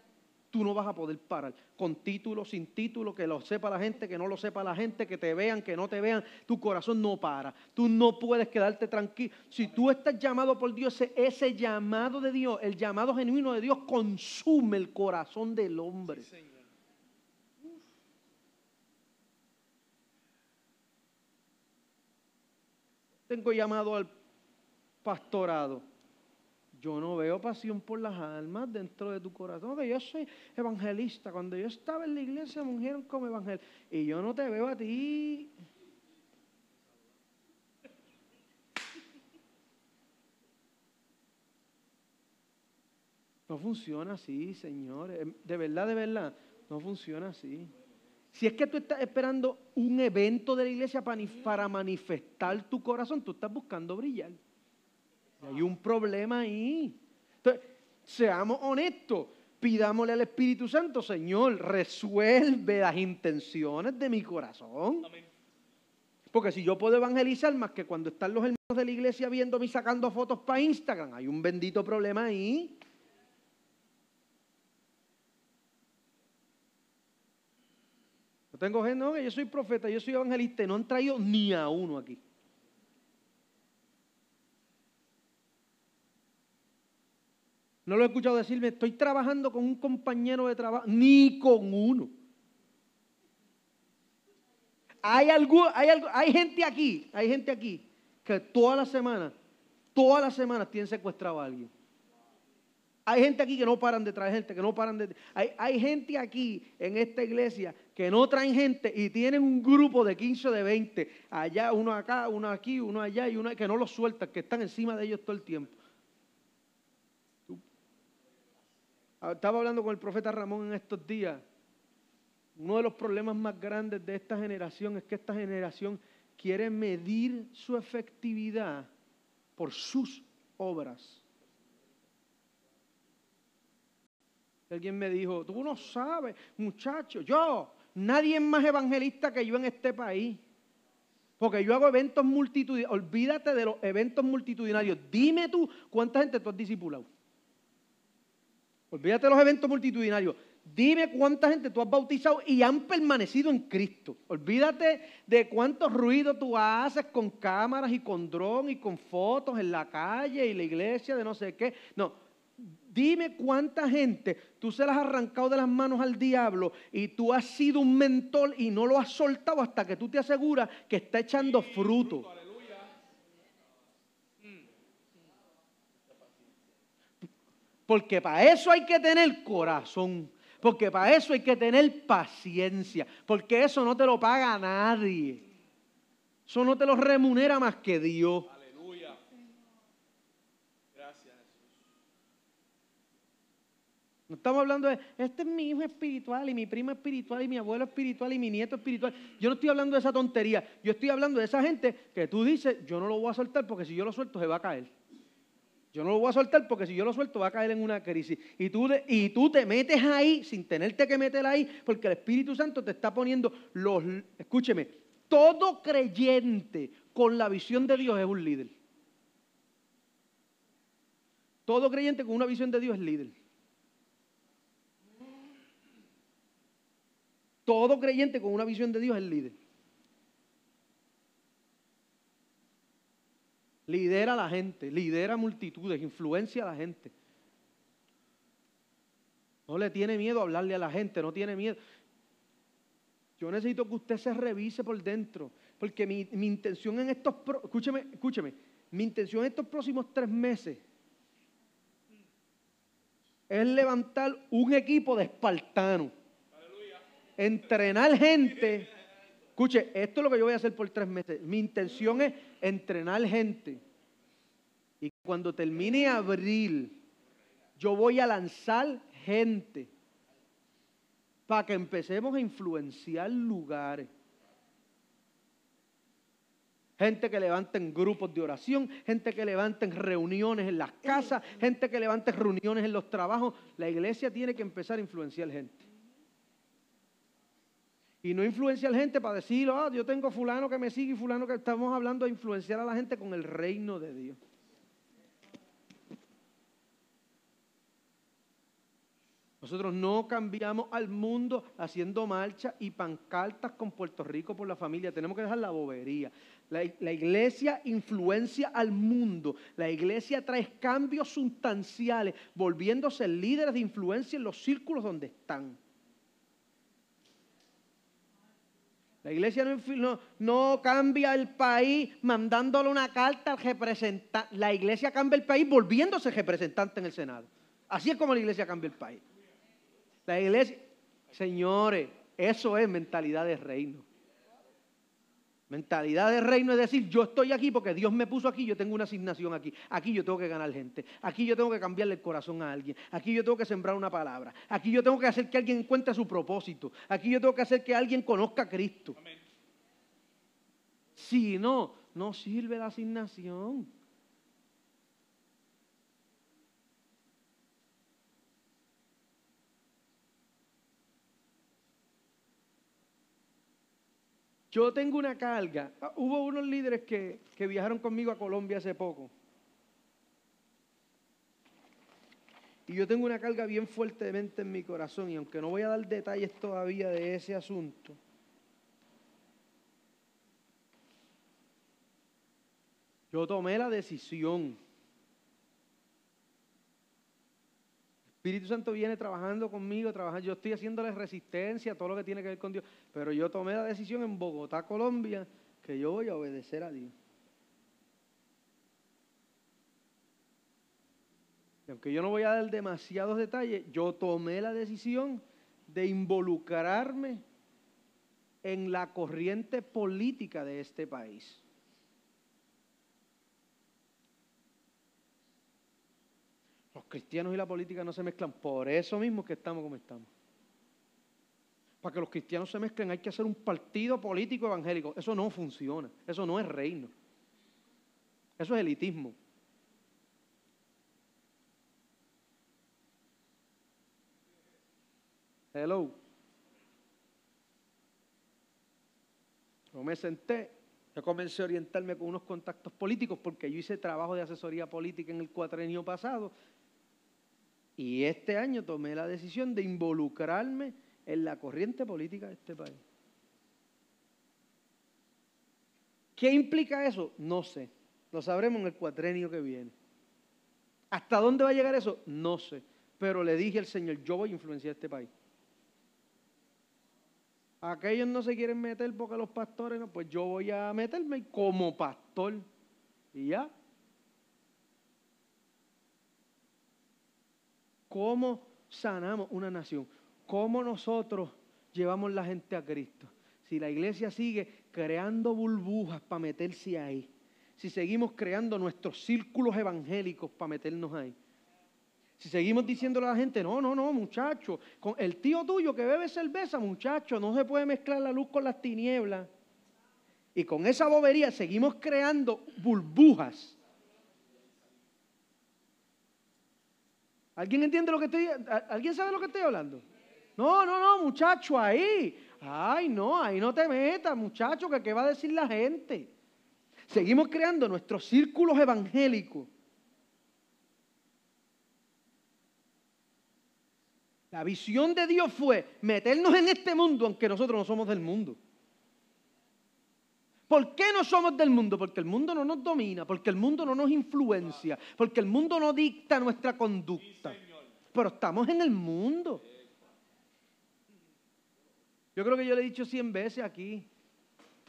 tú no vas a poder parar. Con título, sin título, que lo sepa la gente, que no lo sepa la gente, que te vean, que no te vean, tu corazón no para. Tú no puedes quedarte tranquilo. Si tú estás llamado por Dios, ese, llamado de Dios, el llamado genuino de Dios, consume el corazón del hombre. tengo llamado al pastorado. Yo no veo pasión por las almas dentro de tu corazón. Que yo soy evangelista. Cuando yo estaba en la iglesia me ungieron como evangelista. Y yo no te veo a ti. No funciona así, señores. De verdad, de verdad, no funciona así. Si es que tú estás esperando un evento de la iglesia para manifestar tu corazón, tú estás buscando brillar. Hay un problema ahí. Entonces, seamos honestos. Pidámosle al Espíritu Santo, Señor, resuelve las intenciones de mi corazón. Porque si yo puedo evangelizar más que cuando están los hermanos de la iglesia viéndome y sacando fotos para Instagram, hay un bendito problema ahí. No tengo gente, no, que yo soy profeta, yo soy evangelista y no han traído ni a uno aquí. No lo he escuchado decirme, estoy trabajando con un compañero de trabajo, ni con uno. Hay, algo, hay, hay gente aquí, hay gente aquí que toda la semana, todas las semanas tienen secuestrado a alguien. Hay gente aquí que no paran de traer gente, que no paran de... Hay, hay gente aquí en esta iglesia que no traen gente y tienen un grupo de 15 o de 20, allá, uno acá, uno aquí, uno allá y uno que no los sueltan, que están encima de ellos todo el tiempo. Ah, estaba hablando con el profeta Ramón en estos días. Uno de los problemas más grandes de esta generación es que esta generación quiere medir su efectividad por sus obras. Alguien me dijo, tú no sabes, muchacho, yo, nadie es más evangelista que yo en este país. Porque yo hago eventos multitudinarios. Olvídate de los eventos multitudinarios. Dime tú cuánta gente tú has discipulado. Olvídate de los eventos multitudinarios. Dime cuánta gente tú has bautizado y han permanecido en Cristo. Olvídate de cuántos ruidos tú haces con cámaras y con dron y con fotos en la calle y la iglesia de no sé qué. No, dime cuánta gente tú se las has arrancado de las manos al diablo y tú has sido un mentor y no lo has soltado hasta que tú te aseguras que está echando fruto. Porque para eso hay que tener corazón. Porque para eso hay que tener paciencia. Porque eso no te lo paga nadie. Eso no te lo remunera más que Dios. Aleluya. Gracias, Jesús. No estamos hablando de, este es mi hijo espiritual y mi primo espiritual y mi abuelo espiritual y mi nieto espiritual. Yo no estoy hablando de esa tontería. Yo estoy hablando de esa gente que tú dices, yo no lo voy a soltar porque si yo lo suelto se va a caer. Yo no lo voy a soltar porque si yo lo suelto va a caer en una crisis. Y tú, y tú te metes ahí sin tenerte que meter ahí porque el Espíritu Santo te está poniendo los... Escúcheme, todo creyente con la visión de Dios es un líder. Todo creyente con una visión de Dios es líder. Todo creyente con una visión de Dios es líder. Lidera a la gente, lidera multitudes, influencia a la gente. No le tiene miedo a hablarle a la gente, no tiene miedo. Yo necesito que usted se revise por dentro, porque mi, intención en estos, escúcheme, escúcheme, mi intención en estos próximos tres meses es levantar un equipo de espartanos, entrenar gente Escuche, esto es lo que yo voy a hacer por tres meses. Mi intención es entrenar gente. Y cuando termine abril, yo voy a lanzar gente para que empecemos a influenciar lugares. Gente que levanten grupos de oración, gente que levanten reuniones en las casas, gente que levanten reuniones en los trabajos. La iglesia tiene que empezar a influenciar gente. Y no influenciar gente para decir, ah, yo tengo fulano que me sigue y fulano que estamos hablando de influenciar a la gente con el reino de Dios. Nosotros no cambiamos al mundo haciendo marcha y pancartas con Puerto Rico por la familia. Tenemos que dejar la bobería. La, la, iglesia influencia al mundo. La iglesia trae cambios sustanciales, volviéndose líderes de influencia en los círculos donde están. La iglesia no, cambia el país mandándole una carta al representante. La iglesia cambia el país volviéndose representante en el Senado. Así es como la iglesia cambia el país. La iglesia, señores, eso es mentalidad de reino. Mentalidad de reino es decir, yo estoy aquí porque Dios me puso aquí, yo tengo una asignación aquí. Aquí yo tengo que ganar gente. Aquí yo tengo que cambiarle el corazón a alguien. Aquí yo tengo que sembrar una palabra. Aquí yo tengo que hacer que alguien encuentre su propósito. Aquí yo tengo que hacer que alguien conozca a Cristo. Amén. Si no, no sirve la asignación. Yo tengo una carga. Ah, Hubo unos líderes que, que viajaron conmigo a Colombia hace poco. Y yo tengo una carga bien fuertemente en mi corazón. Y aunque no voy a dar detalles todavía de ese asunto, yo tomé la decisión. Espíritu Santo viene trabajando conmigo, trabajando. Yo estoy haciéndole resistencia a todo lo que tiene que ver con Dios. Pero yo tomé la decisión en Bogotá, Colombia, que yo voy a obedecer a Dios. Y aunque yo no voy a dar demasiados detalles, yo tomé la decisión de involucrarme en la corriente política de este país. Cristianos y la política no se mezclan, por eso mismo que estamos como estamos. Para que los cristianos se mezclen hay que hacer un partido político evangélico. Eso no funciona, eso no es reino. Eso es elitismo. Hello. Yo me senté, yo comencé a orientarme con unos contactos políticos porque yo hice trabajo de asesoría política en el cuatrenio pasado y este año tomé la decisión de involucrarme en la corriente política de este país. ¿Qué implica eso? No sé. Lo sabremos en el cuatrenio que viene. ¿Hasta dónde va a llegar eso? No sé. Pero le dije al Señor, yo voy a influenciar este país. Aquellos no se quieren meter porque los pastores no, pues yo voy a meterme como pastor. Y ya. ¿Cómo sanamos una nación? ¿Cómo nosotros llevamos la gente a Cristo? Si la iglesia sigue creando burbujas para meterse ahí, si seguimos creando nuestros círculos evangélicos para meternos ahí, si seguimos diciéndole a la gente, no, no, no, muchacho, con el tío tuyo que bebe cerveza, muchacho, no se puede mezclar la luz con las tinieblas. Y con esa bobería seguimos creando burbujas. ¿Alguien entiende lo que estoy ¿Alguien sabe lo que estoy hablando? No, no, no, muchacho, ahí. Ay, no, ahí no te metas, muchacho, que qué va a decir la gente. Seguimos creando nuestros círculos evangélicos. La visión de Dios fue meternos en este mundo aunque nosotros no somos del mundo. ¿Por qué no somos del mundo? Porque el mundo no nos domina, porque el mundo no nos influencia, porque el mundo no dicta nuestra conducta. Pero estamos en el mundo. Yo creo que yo le he dicho cien veces aquí,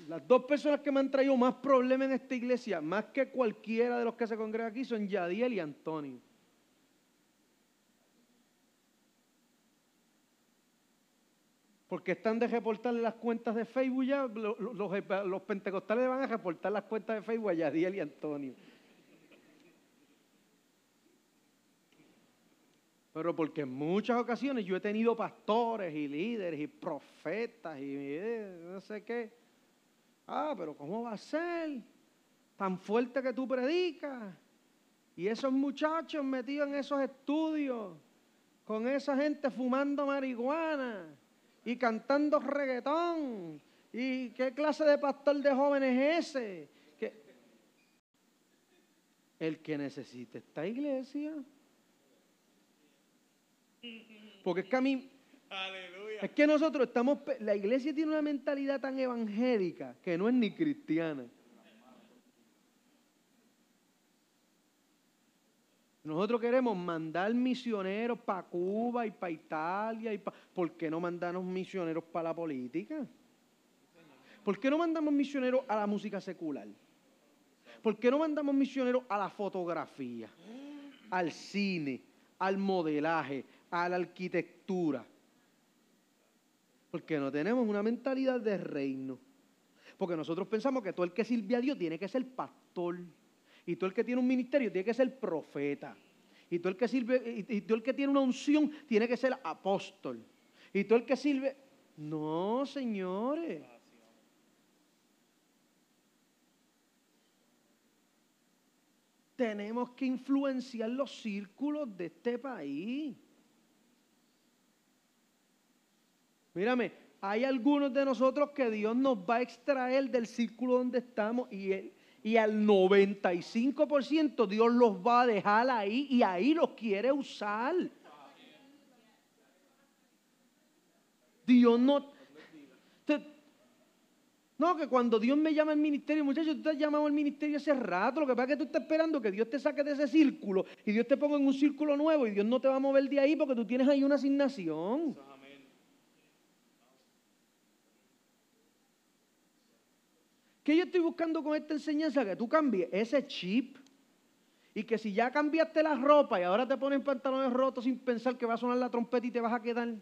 las dos personas que me han traído más problemas en esta iglesia, más que cualquiera de los que se congrega aquí, son Yadiel y Antonio. Porque están de reportarle las cuentas de Facebook ya, lo- lo- los, los pentecostales van a reportar las cuentas de Facebook a Yadiel y Antonio. Pero porque en muchas ocasiones yo he tenido pastores y líderes y profetas y eh, no sé qué. Ah, pero ¿cómo va a ser? Tan fuerte que tú predicas. Y esos muchachos metidos en esos estudios, con esa gente fumando marihuana y cantando reggaetón. ¿Y qué clase de pastor de jóvenes es ese? Que- El que necesita esta iglesia. Porque es que a mí, Aleluya. es que nosotros estamos, la iglesia tiene una mentalidad tan evangélica que no es ni cristiana. Nosotros queremos mandar misioneros para Cuba y para Italia. Y pa- ¿Por qué no mandamos misioneros para la política? ¿Por qué no mandamos misioneros a la música secular? ¿Por qué no mandamos misioneros a la fotografía, al cine, al modelaje, a la arquitectura? Porque no tenemos una mentalidad de reino. Porque nosotros pensamos que todo el que sirve a Dios tiene que ser pastor. Y todo el que tiene un ministerio tiene que ser profeta. Y todo el que sirve, y, todo el que tiene una unción tiene que ser apóstol. Y todo el que sirve. No, señores. Tenemos que influenciar los círculos de este país. Mírame, hay algunos de nosotros que Dios nos va a extraer del círculo donde estamos y, y al 95% Dios los va a dejar ahí y ahí los quiere usar. Dios no... no, que cuando Dios me llama al ministerio, muchachos, tú te has llamado al ministerio hace rato. Lo que pasa es que tú estás esperando que Dios te saque de ese círculo y Dios te ponga en un círculo nuevo y Dios no te va a mover de ahí porque tú tienes ahí una asignación. ¿Qué yo estoy buscando con esta enseñanza? Que tú cambies ese chip. Y que si ya cambiaste la ropa y ahora te ponen pantalones rotos sin pensar que va a sonar la trompeta y te vas a quedar.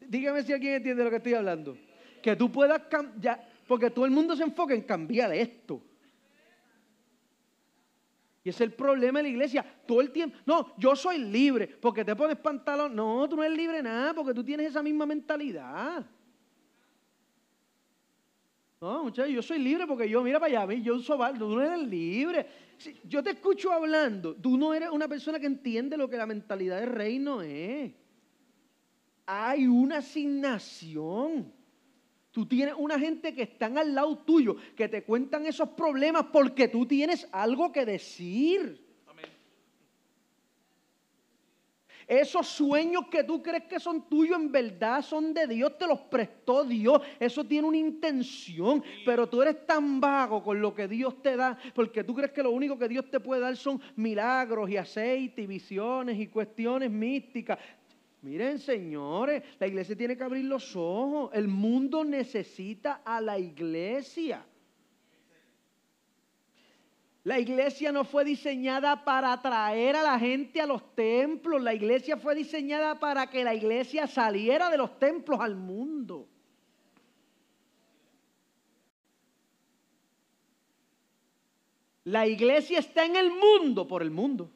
Dígame si alguien entiende lo que estoy hablando. Que tú puedas cambiar, porque todo el mundo se enfoca en cambiar esto. Y es el problema de la iglesia. Todo el tiempo. No, yo soy libre porque te pones pantalón. No, tú no eres libre nada porque tú tienes esa misma mentalidad. No, muchachos, yo soy libre porque yo, mira para allá, yo uso baldo, tú no eres libre. yo te escucho hablando, tú no eres una persona que entiende lo que la mentalidad del reino es. Hay una asignación. Tú tienes una gente que están al lado tuyo, que te cuentan esos problemas porque tú tienes algo que decir. Esos sueños que tú crees que son tuyos, en verdad son de Dios, te los prestó Dios. Eso tiene una intención, pero tú eres tan vago con lo que Dios te da, porque tú crees que lo único que Dios te puede dar son milagros y aceite y visiones y cuestiones místicas. Miren, señores, la iglesia tiene que abrir los ojos. El mundo necesita a la iglesia. La iglesia no fue diseñada para atraer a la gente a los templos. La iglesia fue diseñada para que la iglesia saliera de los templos al mundo. La iglesia está en el mundo por el mundo.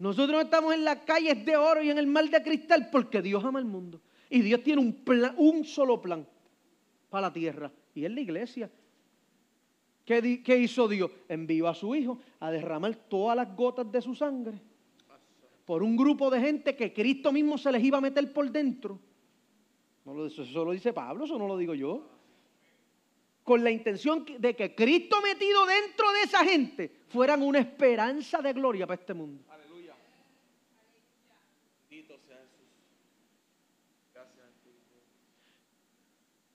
Nosotros no estamos en las calles de oro y en el mar de cristal porque Dios ama el mundo. Y Dios tiene un, plan, un solo plan para la tierra. Y es la iglesia. ¿Qué, ¿Qué, hizo Dios? Envió a su Hijo a derramar todas las gotas de su sangre por un grupo de gente que Cristo mismo se les iba a meter por dentro. No lo, eso lo dice Pablo, eso no lo digo yo. Con la intención de que Cristo metido dentro de esa gente fueran una esperanza de gloria para este mundo.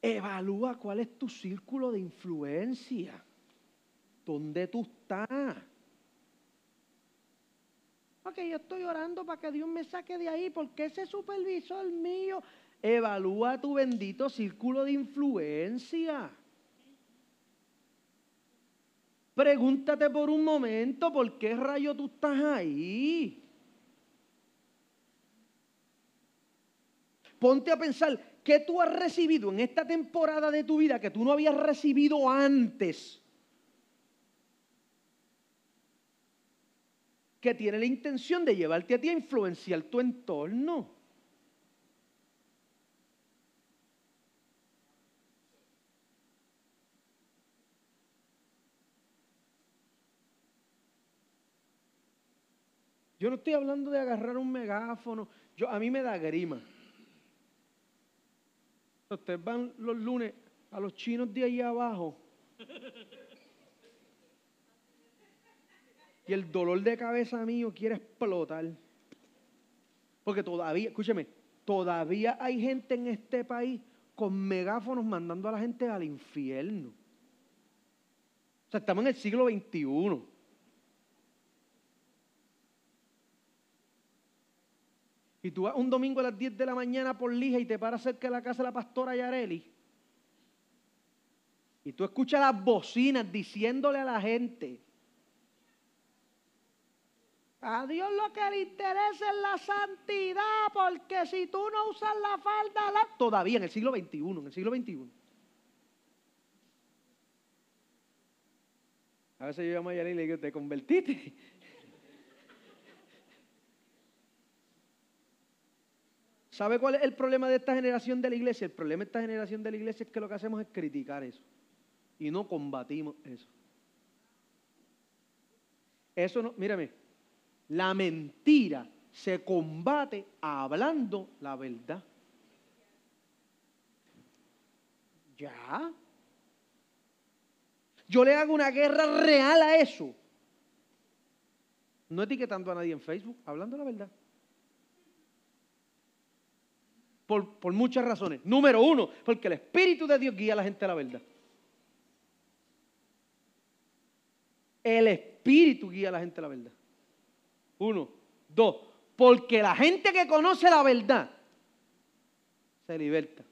Evalúa cuál es tu círculo de influencia. ¿Dónde tú estás? Ok, yo estoy orando para que Dios me saque de ahí, porque ese supervisor mío. Evalúa tu bendito círculo de influencia. Pregúntate por un momento por qué rayo tú estás ahí. Ponte a pensar, ¿Qué tú has recibido en esta temporada de tu vida que tú no habías recibido antes? Que tiene la intención de llevarte a ti a influenciar tu entorno. Yo no estoy hablando de agarrar un megáfono. Yo, a mí me da grima. Ustedes van los lunes a los chinos de ahí abajo. Y el dolor de cabeza mío quiere explotar. Porque todavía, escúcheme, todavía hay gente en este país con megáfonos mandando a la gente al infierno. O sea, estamos en el siglo XXI. Y tú vas un domingo a las 10 de la mañana por Lija y te paras cerca de la casa de la pastora Yareli. Y tú escuchas las bocinas diciéndole a la gente, a Dios lo que le interesa es la santidad, porque si tú no usas la falda, la... todavía en el siglo XXI, en el siglo XXI. A veces yo llamo a Yareli y le digo, ¿te convertiste? ¿Sabe cuál es el problema de esta generación de la iglesia? El problema de esta generación de la iglesia es que lo que hacemos es criticar eso y no combatimos eso. Eso no, mírame, la mentira se combate hablando la verdad. Ya. Yo le hago una guerra real a eso. No etiquetando a nadie en Facebook, hablando la verdad. Por, por, muchas razones. Número uno, porque el Espíritu de Dios guía a la gente a la verdad. El Espíritu guía a la gente a la verdad. Uno. Dos. Porque la gente que conoce la verdad se liberta.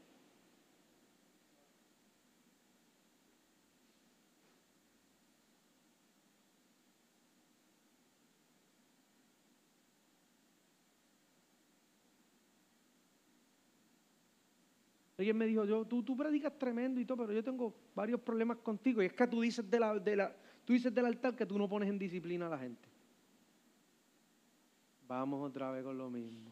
Alguien me dijo, yo, tú, tú predicas tremendo y todo, pero yo tengo varios problemas contigo. Y es que tú dices, de la, de la, tú dices del altar que tú no pones en disciplina a la gente. Vamos otra vez con lo mismo.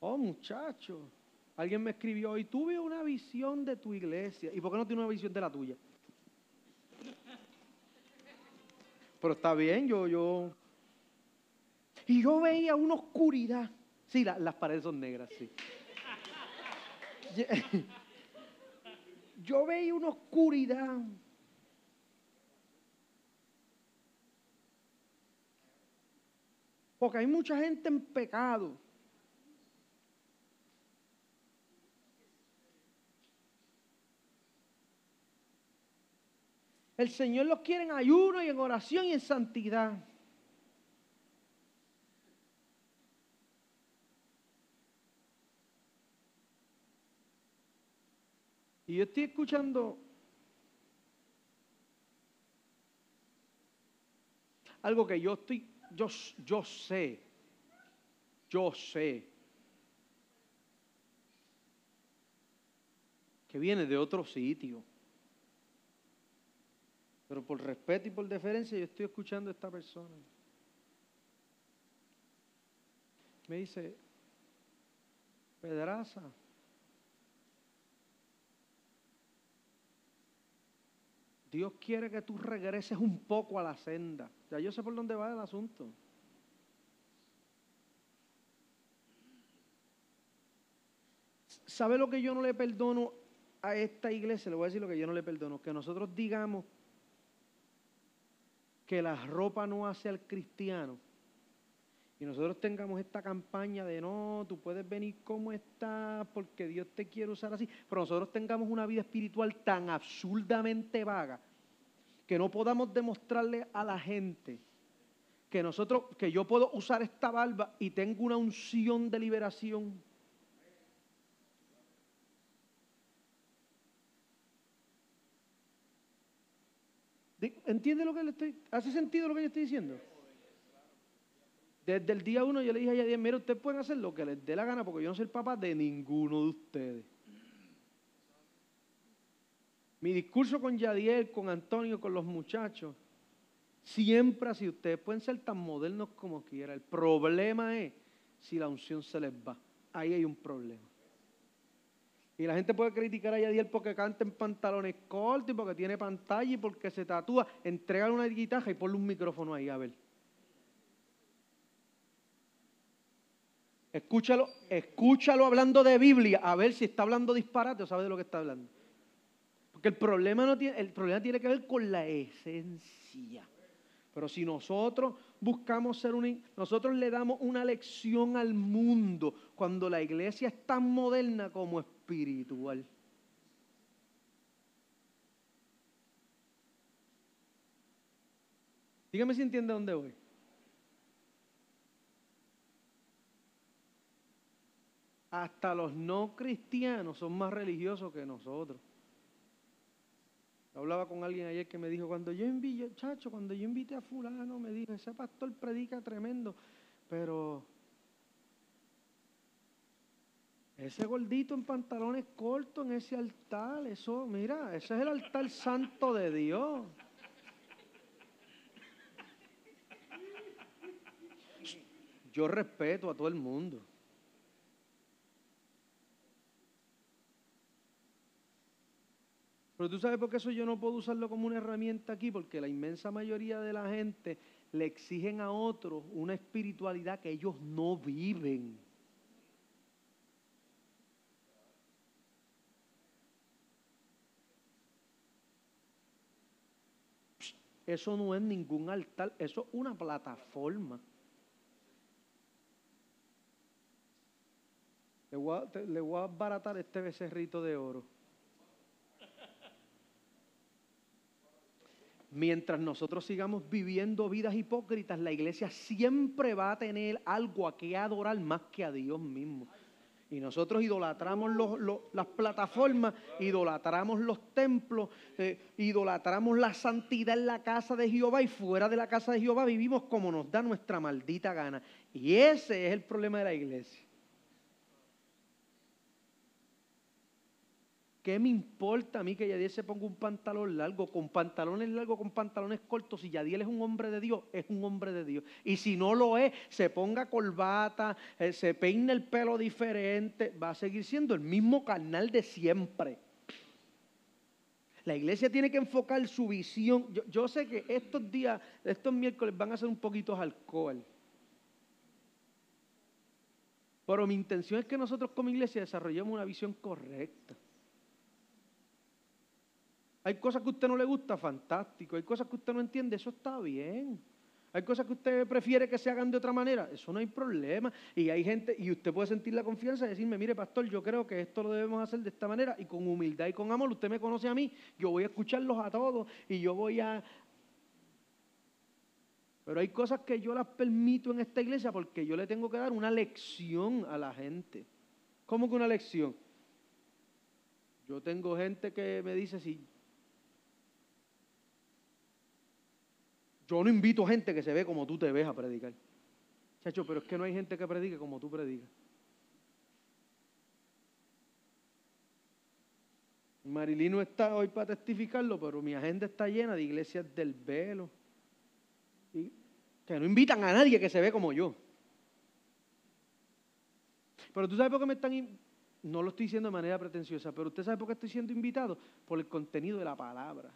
Oh, muchacho. Alguien me escribió hoy, tuve una visión de tu iglesia. ¿Y por qué no tiene una visión de la tuya? Pero está bien, yo, yo. Y yo veía una oscuridad. Sí, las paredes son negras, sí. Yo veía una oscuridad. Porque hay mucha gente en pecado. El Señor los quiere en ayuno y en oración y en santidad. Y yo estoy escuchando algo que yo estoy, yo, yo sé, yo sé que viene de otro sitio. Pero por respeto y por deferencia yo estoy escuchando a esta persona. Me dice, Pedraza, Dios quiere que tú regreses un poco a la senda. Ya yo sé por dónde va el asunto. ¿Sabe lo que yo no le perdono a esta iglesia? Le voy a decir lo que yo no le perdono. Que nosotros digamos que la ropa no hace al cristiano. Y nosotros tengamos esta campaña de no, tú puedes venir como estás porque Dios te quiere usar así, pero nosotros tengamos una vida espiritual tan absurdamente vaga que no podamos demostrarle a la gente que nosotros, que yo puedo usar esta barba y tengo una unción de liberación. ¿Entiende lo que le estoy? ¿Hace sentido lo que yo estoy diciendo? Desde el día uno yo le dije a Yadier, mira, ustedes pueden hacer lo que les dé la gana porque yo no soy el papá de ninguno de ustedes. Mi discurso con Yadiel, con Antonio, con los muchachos, siempre así, ustedes pueden ser tan modernos como quieran. El problema es si la unción se les va. Ahí hay un problema. Y la gente puede criticar a Yadiel porque canta en pantalones cortos y porque tiene pantalla y porque se tatúa. Entregan una guitarra y ponle un micrófono ahí, a ver. Escúchalo, escúchalo hablando de Biblia, a ver si está hablando disparate o sabe de lo que está hablando. Porque el problema, no tiene, el problema tiene que ver con la esencia. Pero si nosotros buscamos ser un... Nosotros le damos una lección al mundo cuando la iglesia es tan moderna como espiritual. Dígame si entiende dónde voy. Hasta los no cristianos son más religiosos que nosotros. Hablaba con alguien ayer que me dijo, cuando yo invité, chacho, cuando yo invité a fulano, me dijo, ese pastor predica tremendo, pero ese gordito en pantalones cortos en ese altar, eso, mira, ese es el altar santo de Dios. Yo respeto a todo el mundo. Pero tú sabes por qué eso yo no puedo usarlo como una herramienta aquí, porque la inmensa mayoría de la gente le exigen a otros una espiritualidad que ellos no viven. Eso no es ningún altar, eso es una plataforma. Le voy a, te- baratar este becerrito de oro. Mientras nosotros sigamos viviendo vidas hipócritas, la iglesia siempre va a tener algo a que adorar más que a Dios mismo. Y nosotros idolatramos los- las plataformas, idolatramos los templos, eh, idolatramos la santidad en la casa de Jehová y fuera de la casa de Jehová vivimos como nos da nuestra maldita gana. Y ese es el problema de la iglesia. ¿Qué me importa a mí que Yadiel se ponga un pantalón largo, con pantalones largos, con pantalones cortos? Si Yadiel es un hombre de Dios, es un hombre de Dios. Y si no lo es, se ponga corbata, eh, se peine el pelo diferente, va a seguir siendo el mismo carnal de siempre. La iglesia tiene que enfocar su visión. Yo, yo sé que estos días, estos miércoles van a ser un poquito alcohol. Pero mi intención es que nosotros como iglesia desarrollemos una visión correcta. Hay cosas que a usted no le gusta, fantástico. Hay cosas que usted no entiende, eso está bien. Hay cosas que usted prefiere que se hagan de otra manera, eso no hay problema. Y hay gente, y usted puede sentir la confianza de decirme, mire pastor, yo creo que esto lo debemos hacer de esta manera y con humildad y con amor. Usted me conoce a mí, yo voy a escucharlos a todos y yo voy a... Pero hay cosas que yo las permito en esta iglesia porque yo le tengo que dar una lección a la gente. ¿Cómo que una lección? Yo tengo gente que me dice, si Yo no invito gente que se ve como tú te ves a predicar. Chacho, pero es que no hay gente que predique como tú predicas. Marilyn no está hoy para testificarlo, pero mi agenda está llena de iglesias del velo. Y que no invitan a nadie que se ve como yo. Pero tú sabes por qué me están... No lo estoy diciendo de manera pretenciosa, pero usted sabe por qué estoy siendo invitado. Por el contenido de la palabra.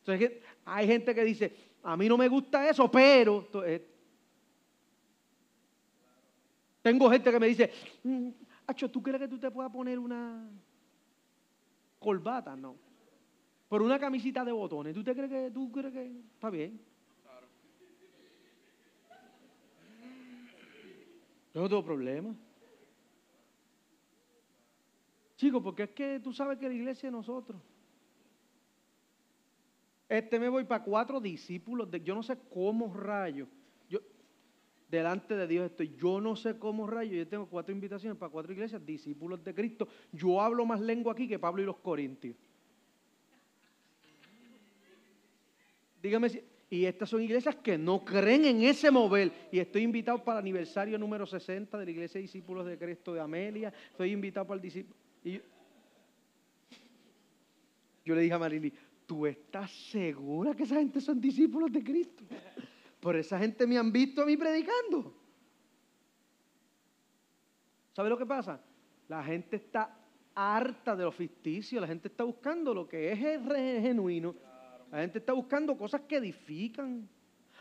Entonces hay gente que dice, a mí no me gusta eso, pero... eh, Tengo gente que me dice, "Mm, Acho, ¿tú crees que tú te puedas poner una corbata? No. Por una camisita de botones, ¿tú te crees que tú crees que está bien? No tengo problema. Chicos, porque es que tú sabes que la iglesia es nosotros. Este me voy para cuatro discípulos de yo no sé cómo rayo. Yo delante de Dios estoy, yo no sé cómo rayo, yo tengo cuatro invitaciones para cuatro iglesias, discípulos de Cristo. Yo hablo más lengua aquí que Pablo y los Corintios. Dígame si y estas son iglesias que no creen en ese mover. Y estoy invitado para el aniversario número 60 de la Iglesia de Discípulos de Cristo de Amelia. Estoy invitado para el discípulo. Yo, yo le dije a Marily, ¿tú estás segura que esa gente son discípulos de Cristo? Por esa gente me han visto a mí predicando. ¿Sabe lo que pasa? La gente está harta de lo ficticio, la gente está buscando lo que es genuino. La gente está buscando cosas que edifican.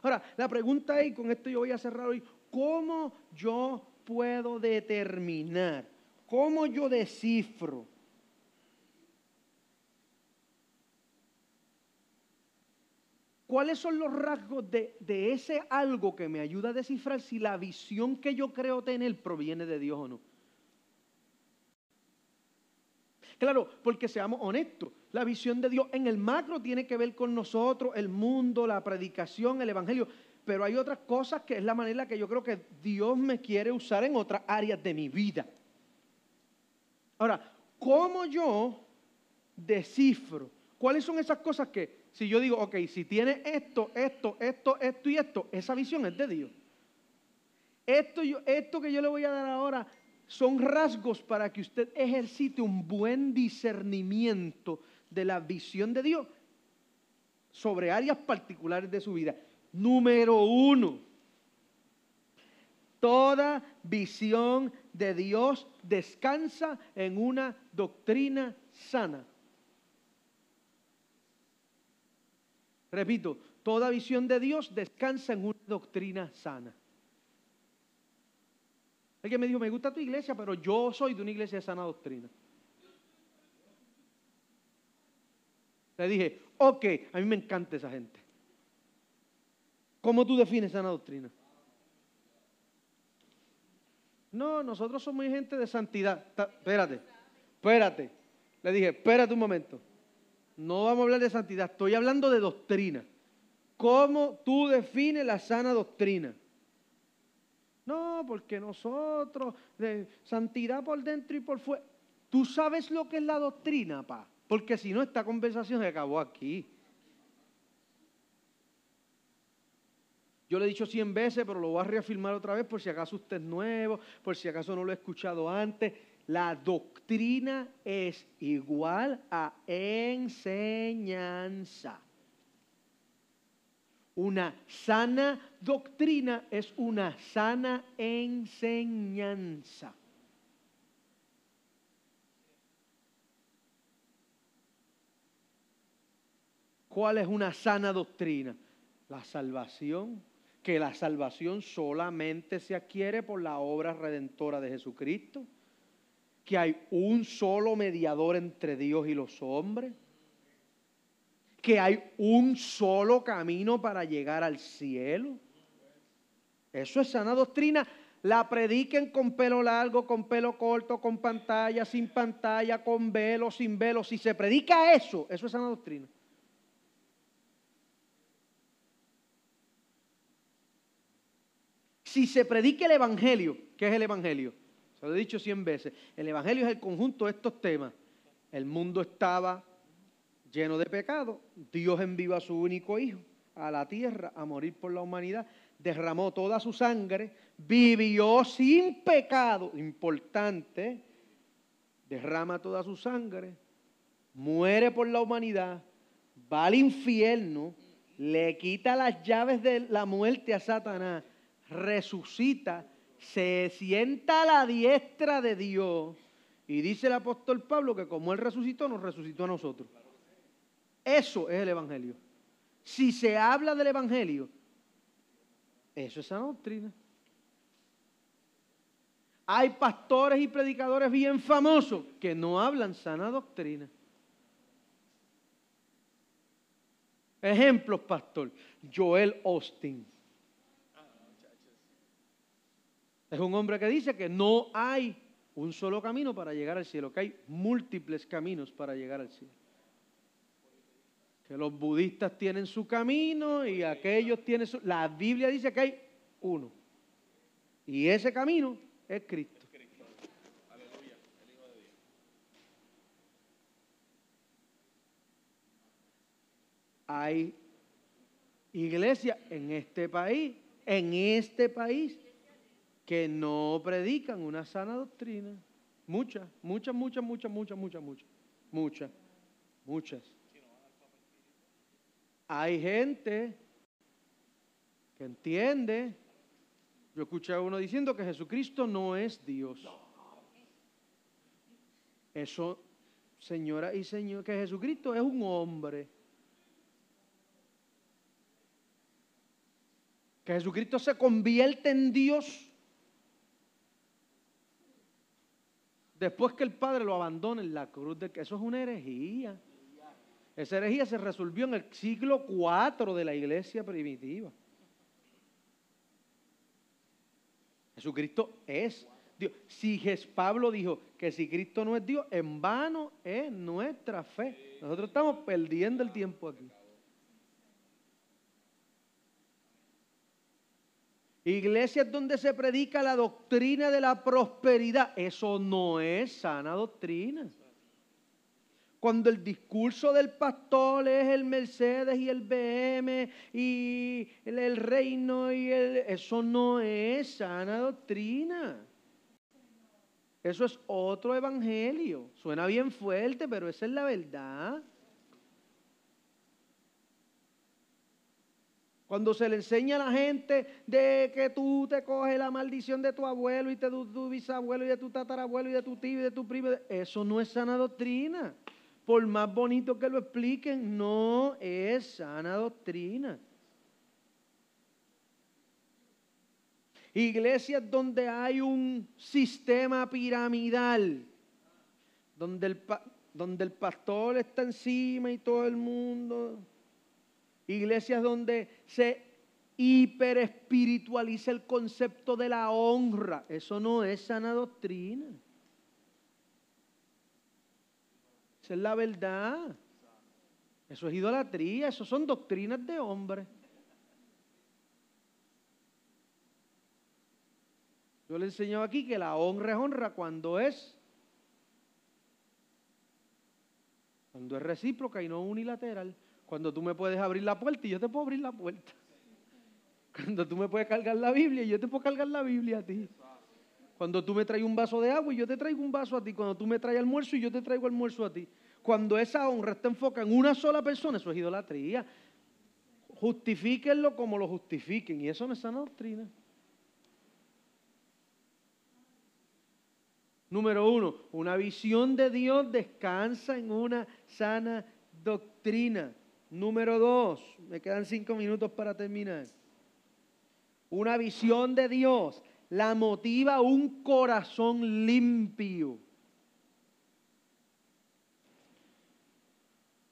Ahora, la pregunta es, y con esto yo voy a cerrar hoy, ¿cómo yo puedo determinar? ¿Cómo yo descifro? ¿Cuáles son los rasgos de, ese algo que me ayuda a descifrar si la visión que yo creo tener proviene de Dios o no? Claro, porque seamos honestos, la visión de Dios en el macro tiene que ver con nosotros, el mundo, la predicación, el evangelio, pero hay otras cosas que es la manera que yo creo que Dios me quiere usar en otras áreas de mi vida. Ahora, ¿cómo yo descifro? ¿Cuáles son esas cosas que, si yo digo, ok, si tiene esto, esto, esto, esto y esto, esa visión es de Dios? Esto, yo, esto que yo le voy a dar ahora son rasgos para que usted ejercite un buen discernimiento de la visión de Dios sobre áreas particulares de su vida. Número uno, toda visión de Dios descansa en una doctrina sana. Repito, toda visión de Dios descansa en una doctrina sana. Alguien me dijo, me gusta tu iglesia, pero yo soy de una iglesia de sana doctrina. Le dije, ok, a mí me encanta esa gente. ¿Cómo tú defines sana doctrina? No, nosotros somos gente de santidad. espérate, espérate. Le dije, espérate un momento. No vamos a hablar de santidad, estoy hablando de doctrina. ¿Cómo tú defines la sana doctrina? No, porque nosotros, de santidad por dentro y por fuera. ¿Tú sabes lo que es la doctrina, pa? Porque si no, esta conversación se acabó aquí. Yo le he dicho cien veces, pero lo voy a reafirmar otra vez por si acaso usted es nuevo, por si acaso no lo he escuchado antes. La doctrina es igual a enseñanza. Una sana doctrina es una sana enseñanza. ¿Cuál es una sana doctrina? La salvación, que la salvación solamente se adquiere por la obra redentora de Jesucristo, que hay un solo mediador entre Dios y los hombres, que hay un solo camino para llegar al cielo. Eso es sana doctrina. La prediquen con pelo largo, con pelo corto, con pantalla, sin pantalla, con velo, sin velo. Si se predica eso, eso es sana doctrina. Si se predica el Evangelio, ¿qué es el Evangelio? Lo he dicho cien veces. El Evangelio es el conjunto de estos temas. El mundo estaba lleno de pecado, Dios envió a su único hijo a la tierra a morir por la humanidad, derramó toda su sangre, vivió sin pecado, importante, derrama toda su sangre, muere por la humanidad, va al infierno, le quita las llaves de la muerte a Satanás, resucita, se sienta a la diestra de Dios y dice el apóstol Pablo que como Él resucitó, nos resucitó a nosotros. Eso es el Evangelio. Si se habla del Evangelio, eso es sana doctrina. Hay pastores y predicadores bien famosos que no hablan sana doctrina. Ejemplos, pastor. Joel Austin. Es un hombre que dice que no hay un solo camino para llegar al cielo, que hay múltiples caminos para llegar al cielo que los budistas tienen su camino y aquellos tienen su... La Biblia dice que hay uno. Y ese camino es Cristo. Hay iglesias en este país, en este país, que no predican una sana doctrina. Muchas, muchas, muchas, muchas, muchas, muchas, muchas, muchas, muchas. Hay gente que entiende. Yo escuché a uno diciendo que Jesucristo no es Dios. Eso, señora y señor, que Jesucristo es un hombre. Que Jesucristo se convierte en Dios después que el Padre lo abandona en la cruz de eso es una herejía. Esa herejía se resolvió en el siglo IV de la iglesia primitiva. Jesucristo es Dios. Si Pablo dijo que si Cristo no es Dios, en vano es nuestra fe. Nosotros estamos perdiendo el tiempo aquí. Iglesias donde se predica la doctrina de la prosperidad. Eso no es sana doctrina. Cuando el discurso del pastor es el Mercedes y el BM y el, reino y el... Eso no es sana doctrina. Eso es otro evangelio. Suena bien fuerte, pero esa es la verdad. Cuando se le enseña a la gente de que tú te coges la maldición de tu abuelo y de tu, tu bisabuelo y de tu tatarabuelo y de tu tío y de tu primo, eso no es sana doctrina. Por más bonito que lo expliquen, no es sana doctrina. Iglesias donde hay un sistema piramidal, donde el, donde el pastor está encima y todo el mundo. Iglesias donde se hiperespiritualiza el concepto de la honra. Eso no es sana doctrina. Esa es la verdad. Eso es idolatría, eso son doctrinas de hombres. Yo le enseño aquí que la honra es honra cuando es cuando es recíproca y no unilateral. Cuando tú me puedes abrir la puerta y yo te puedo abrir la puerta. Cuando tú me puedes cargar la Biblia y yo te puedo cargar la Biblia a ti. Cuando tú me traes un vaso de agua y yo te traigo un vaso a ti. Cuando tú me traes almuerzo y yo te traigo almuerzo a ti. Cuando esa honra está enfocada en una sola persona, eso es idolatría. Justifíquenlo como lo justifiquen. Y eso no es sana doctrina. Número uno, una visión de Dios descansa en una sana doctrina. Número dos, me quedan cinco minutos para terminar. Una visión de Dios la motiva un corazón limpio.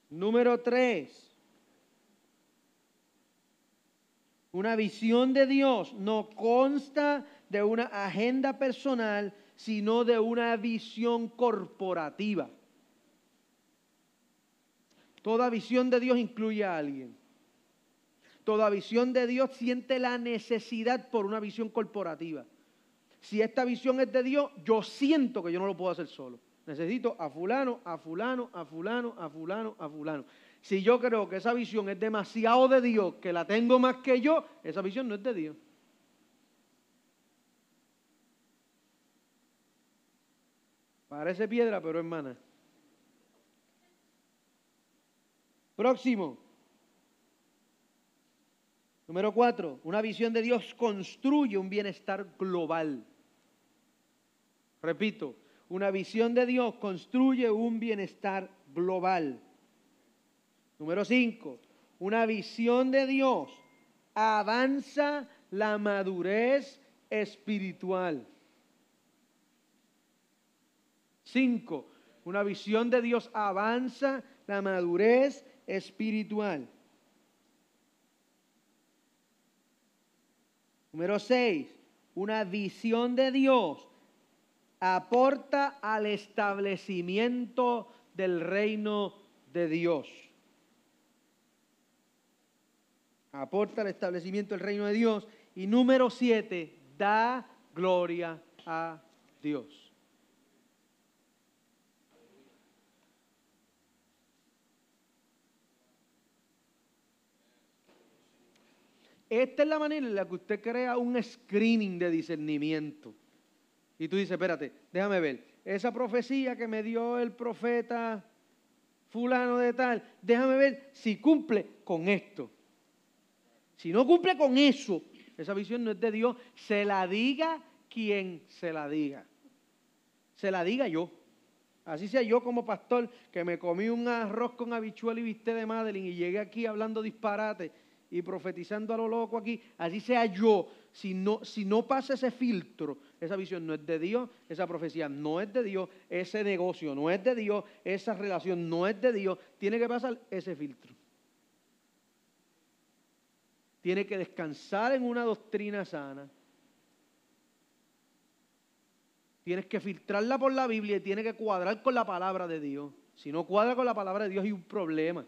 Número tres, una visión de Dios no consta de una agenda personal, sino de una visión corporativa. Toda visión de Dios incluye a alguien. Toda visión de Dios siente la necesidad por una visión corporativa. Si esta visión es de Dios, yo siento que yo no lo puedo hacer solo. Necesito a fulano, a fulano, a fulano, a fulano, a fulano. Si yo creo que esa visión es demasiado de Dios, que la tengo más que yo, esa visión no es de Dios. Parece piedra, pero es Próximo. Número cuatro, una visión de Dios construye un bienestar global. Repito, una visión de Dios construye un bienestar global. Número cinco, una visión de Dios avanza la madurez espiritual. Cinco, una visión de Dios avanza la madurez espiritual. Número seis, una visión de Dios aporta al establecimiento del reino de Dios. Aporta al establecimiento del reino de Dios. Y número siete, da gloria a Dios. Esta es la manera en la que usted crea un screening de discernimiento. Y tú dices, espérate, déjame ver, esa profecía que me dio el profeta fulano de tal, déjame ver si cumple con esto. Si no cumple con eso, esa visión no es de Dios, se la diga quien se la diga. Se la diga yo. Así sea yo como pastor que me comí un arroz con habichuel y viste de Madeline y llegué aquí hablando disparate y profetizando a lo loco aquí, así sea yo, si no, si no pasa ese filtro, esa visión no es de Dios, esa profecía no es de Dios, ese negocio no es de Dios, esa relación no es de Dios, tiene que pasar ese filtro. Tiene que descansar en una doctrina sana. Tienes que filtrarla por la Biblia y tiene que cuadrar con la palabra de Dios. Si no cuadra con la palabra de Dios hay un problema.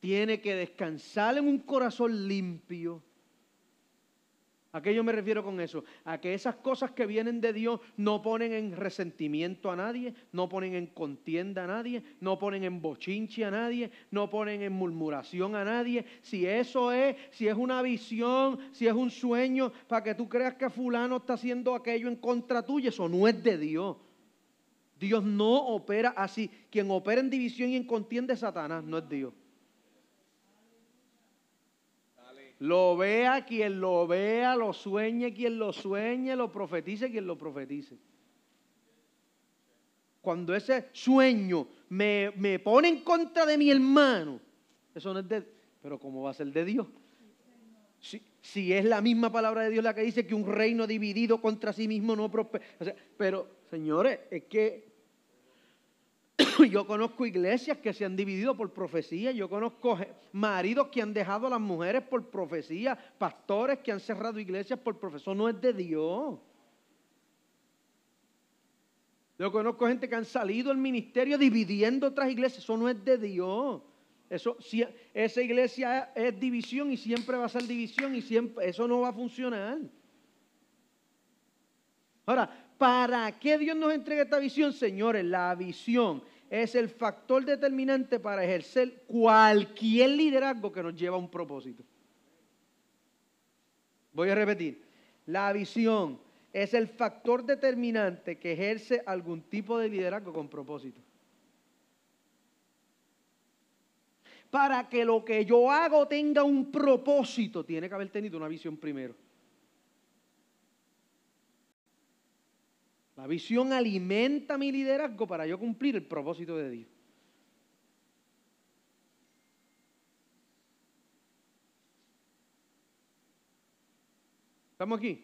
Tiene que descansar en un corazón limpio. ¿A qué yo me refiero con eso? A que esas cosas que vienen de Dios no ponen en resentimiento a nadie, no ponen en contienda a nadie, no ponen en bochinche a nadie, no ponen en murmuración a nadie. Si eso es, si es una visión, si es un sueño, para que tú creas que fulano está haciendo aquello en contra tuya, eso no es de Dios. Dios no opera así. Quien opera en división y en contienda es Satanás, no es Dios. Lo vea quien lo vea, lo sueñe quien lo sueñe, lo profetice quien lo profetice. Cuando ese sueño me, me pone en contra de mi hermano, eso no es de... Pero ¿cómo va a ser de Dios? Si, si es la misma palabra de Dios la que dice que un reino dividido contra sí mismo no prospera. Pero, señores, es que yo conozco iglesias que se han dividido por profecía, yo conozco maridos que han dejado a las mujeres por profecía, pastores que han cerrado iglesias por profecía, no es de Dios. Yo conozco gente que han salido del ministerio dividiendo otras iglesias, eso no es de Dios. Eso, si, esa iglesia es, es división y siempre va a ser división y siempre, eso no va a funcionar. Ahora, ¿para qué Dios nos entrega esta visión? Señores, la visión es el factor determinante para ejercer cualquier liderazgo que nos lleva a un propósito. Voy a repetir, la visión es el factor determinante que ejerce algún tipo de liderazgo con propósito. Para que lo que yo hago tenga un propósito, tiene que haber tenido una visión primero. La visión alimenta mi liderazgo para yo cumplir el propósito de Dios. ¿Estamos aquí?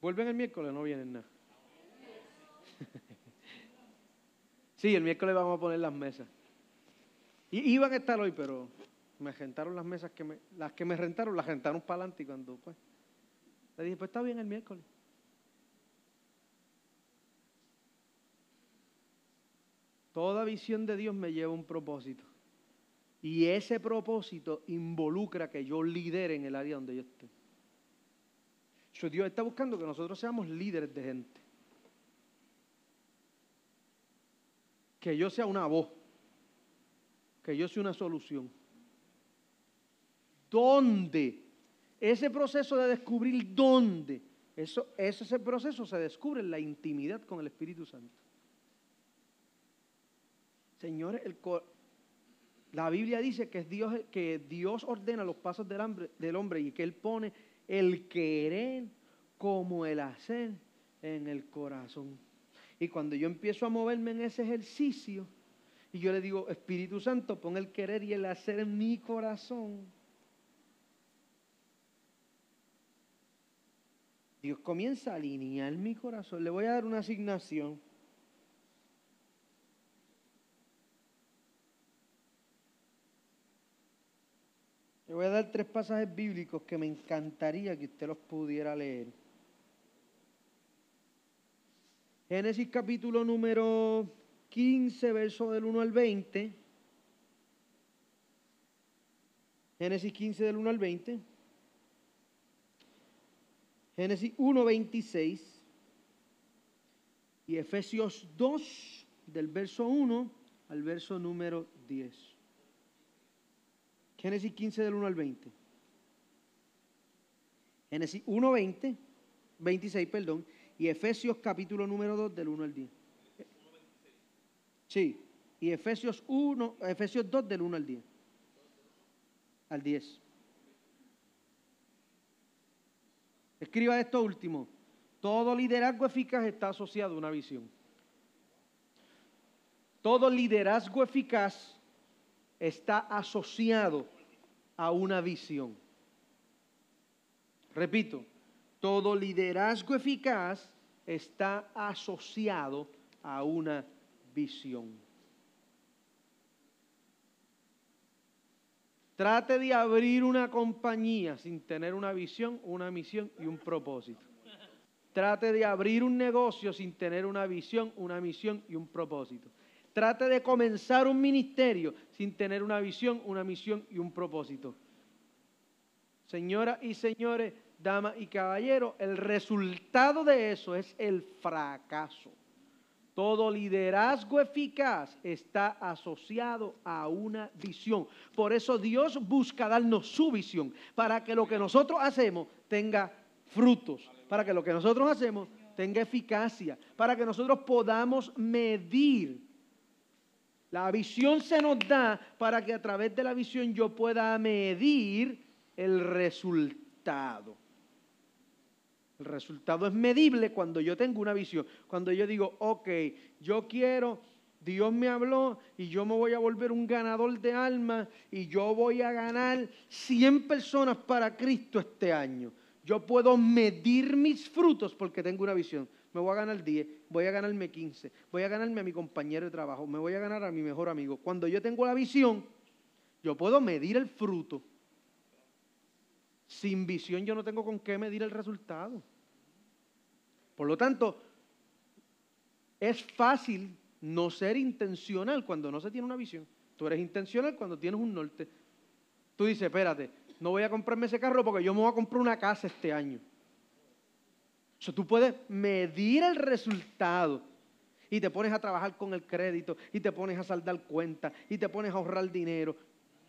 ¿Vuelven el miércoles no vienen nada? sí, el miércoles vamos a poner las mesas. Iban a estar hoy, pero me rentaron las mesas que me, las que me rentaron, las rentaron para adelante y cuando pues. Le dije, pues está bien el miércoles. Toda visión de Dios me lleva a un propósito. Y ese propósito involucra que yo lidere en el área donde yo esté. Dios está buscando que nosotros seamos líderes de gente. Que yo sea una voz. Que yo sea una solución. ¿Dónde? Ese proceso de descubrir dónde, eso, ese proceso se descubre en la intimidad con el Espíritu Santo. Señores, la Biblia dice que, Dios, que Dios ordena los pasos del del hombre y que Él pone el querer como el hacer en el corazón. Y cuando yo empiezo a moverme en ese ejercicio, y yo le digo, Espíritu Santo, pon el querer y el hacer en mi corazón Dios comienza a alinear mi corazón. Le voy a dar una asignación. Le voy a dar tres pasajes bíblicos que me encantaría que usted los pudiera leer. Génesis capítulo número 15, verso del 1 al 20. Génesis 15 del 1 al 20. Génesis 1.26 y Efesios 2 del verso 1 al verso número 10. Génesis 15 del 1 al 20. Génesis 1.20, 26, perdón, y Efesios capítulo número 2 del 1 al 10. Sí, y Efesios 1, Efesios 2 del 1 al 10. Al 10. Escriba esto último. Todo liderazgo eficaz está asociado a una visión. Todo liderazgo eficaz está asociado a una visión. Repito, todo liderazgo eficaz está asociado a una visión. Trate de abrir una compañía sin tener una visión, una misión y un propósito. Trate de abrir un negocio sin tener una visión, una misión y un propósito. trate de comenzar un ministerio sin tener una visión, una misión y un propósito. Señoras y señores, damas y caballeros, el resultado de eso es el fracaso. Todo liderazgo eficaz está asociado a una visión. Por eso Dios busca darnos su visión, para que lo que nosotros hacemos tenga frutos, para que lo que nosotros hacemos tenga eficacia, para que nosotros podamos medir. La visión se nos da para que a través de la visión yo pueda medir el resultado. El resultado es medible cuando yo tengo una visión, cuando yo digo, ok, yo quiero, Dios me habló y yo me voy a volver un ganador de almas y yo voy a ganar 100 personas para Cristo este año. Yo puedo medir mis frutos porque tengo una visión. Me voy a ganar 10, voy a ganarme 15, voy a ganarme a mi compañero de trabajo, me voy a ganar a mi mejor amigo. Cuando yo tengo la visión, yo puedo medir el fruto. Sin visión yo no tengo con qué medir el resultado. Por lo tanto, es fácil no ser intencional cuando no se tiene una visión. Tú eres intencional cuando tienes un norte. Tú dices, espérate, no voy a comprarme ese carro porque yo me voy a comprar una casa este año. O sea, tú puedes medir el resultado y te pones a trabajar con el crédito y te pones a saldar cuentas y te pones a ahorrar dinero.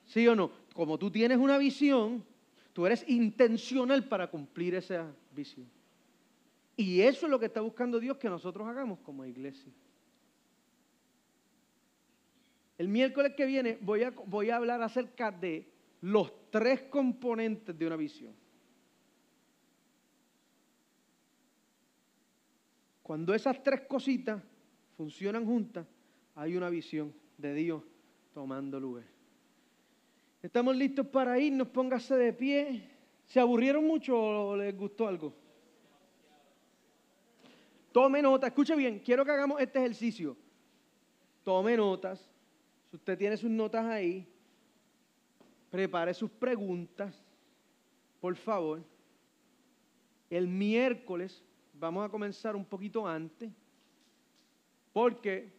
¿Sí o no? Como tú tienes una visión, tú eres intencional para cumplir esa visión. Y eso es lo que está buscando Dios que nosotros hagamos como iglesia. El miércoles que viene voy a, voy a hablar acerca de los tres componentes de una visión. Cuando esas tres cositas funcionan juntas, hay una visión de Dios tomando lugar. ¿Estamos listos para irnos? Póngase de pie. ¿Se aburrieron mucho o les gustó algo? Tome nota, escuche bien, quiero que hagamos este ejercicio. Tome notas. Si usted tiene sus notas ahí, prepare sus preguntas, por favor. El miércoles vamos a comenzar un poquito antes, porque